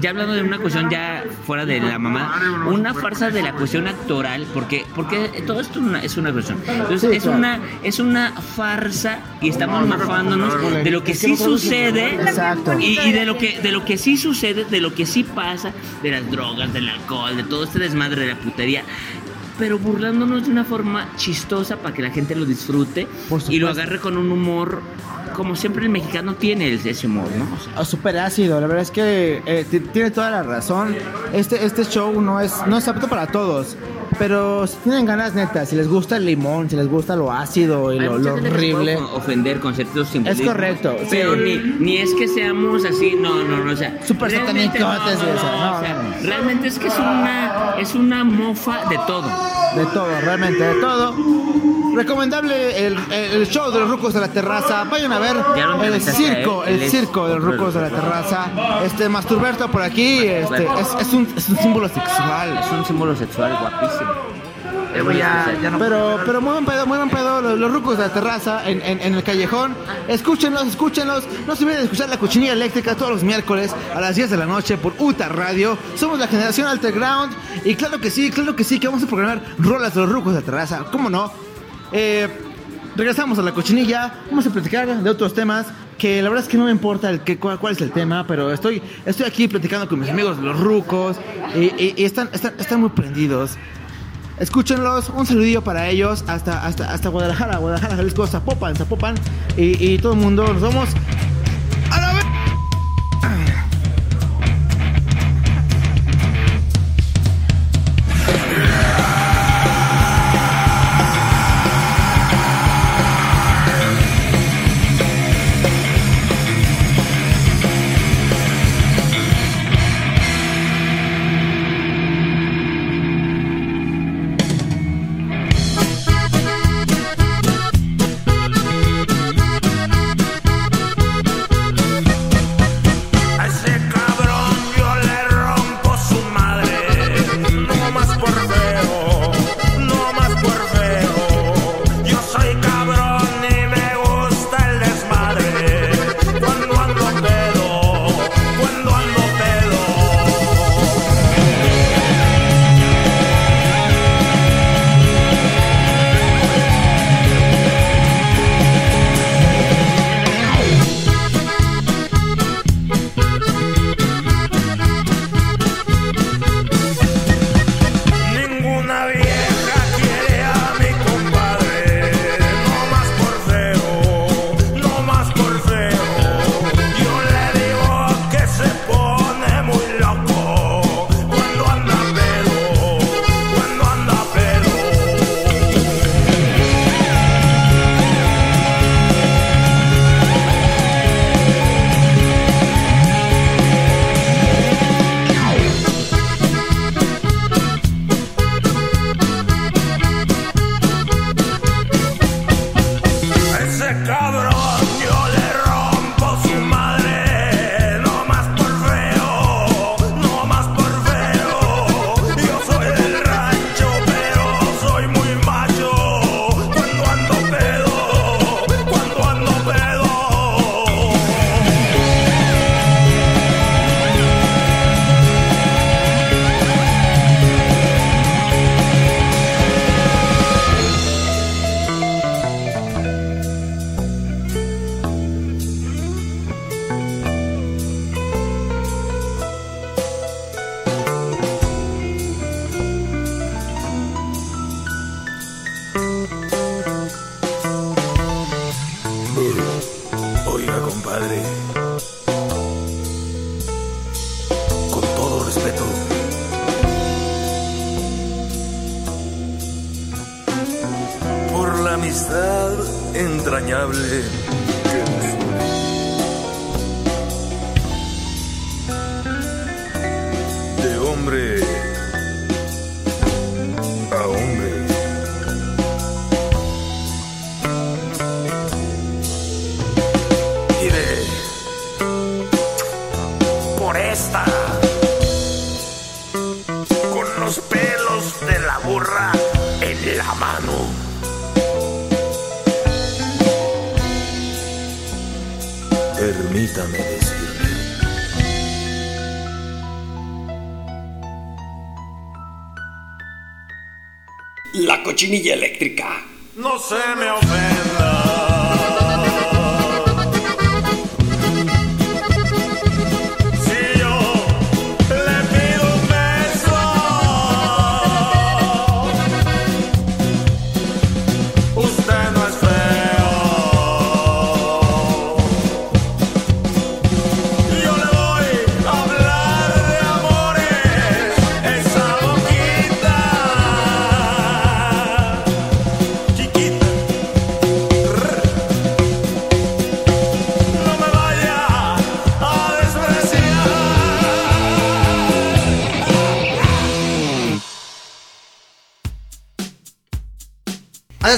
ya hablando de una cuestión ya fuera de la mamá una farsa de la cuestión actoral porque porque todo esto una- es una cuestión. Entonces es una es una farsa y estamos mofándonos de lo que sí sucede y, y de lo que de lo que sí sucede de lo que sí pasa de las drogas del alcohol de todo este desmadre de la putería pero burlándonos de una forma chistosa para que la gente lo disfrute y lo agarre con un humor como siempre el mexicano tiene ese humor, ¿no? Ah, Súper ácido, la verdad es que eh, ti- tiene toda la razón. Este, este show no es, no es apto para todos, pero si tienen ganas netas, si les gusta el limón, si les gusta lo ácido y Hay lo, lo horrible. ofender con ciertos simbolismos. correcto, sí. Pero ni, ni es que seamos así, no, no, no, o sea. Súper satanicotes y eso, no, o sea, no, no. Realmente es que es una, es una mofa de todo. De todo, realmente, de todo. Recomendable el, el show de los rucos de la terraza. Vayan a ver el circo, él, el circo de los rucos de la terraza. Este Masturberto por aquí, este, es, es un, es un símbolo sexual. Es un símbolo sexual guapísimo. Luego ya, ya no Pero, pero muy buen pedo, muy buen pedo, los, los rucos de la terraza en, en- en el callejón. Escúchenlos, escúchenlos. No se olviden de escuchar la cochinilla eléctrica todos los miércoles a las 10 de la noche por UTA Radio. Somos la generación Alterground. Y claro que sí, claro que sí, que vamos a programar rolas de los rucos de la terraza. ¿Cómo no? Eh, regresamos a la cochinilla. Vamos a platicar de otros temas. Que la verdad es que no me importa el que, cuál, cuál es el tema, pero estoy, estoy aquí platicando con mis amigos los rucos y, y- y están, están, están muy prendidos. Escúchenlos, un saludillo para ellos hasta, hasta, hasta Guadalajara, Guadalajara, Jalisco, Zapopan, Zapopan y, y todo el mundo. Nos vamos a la vez.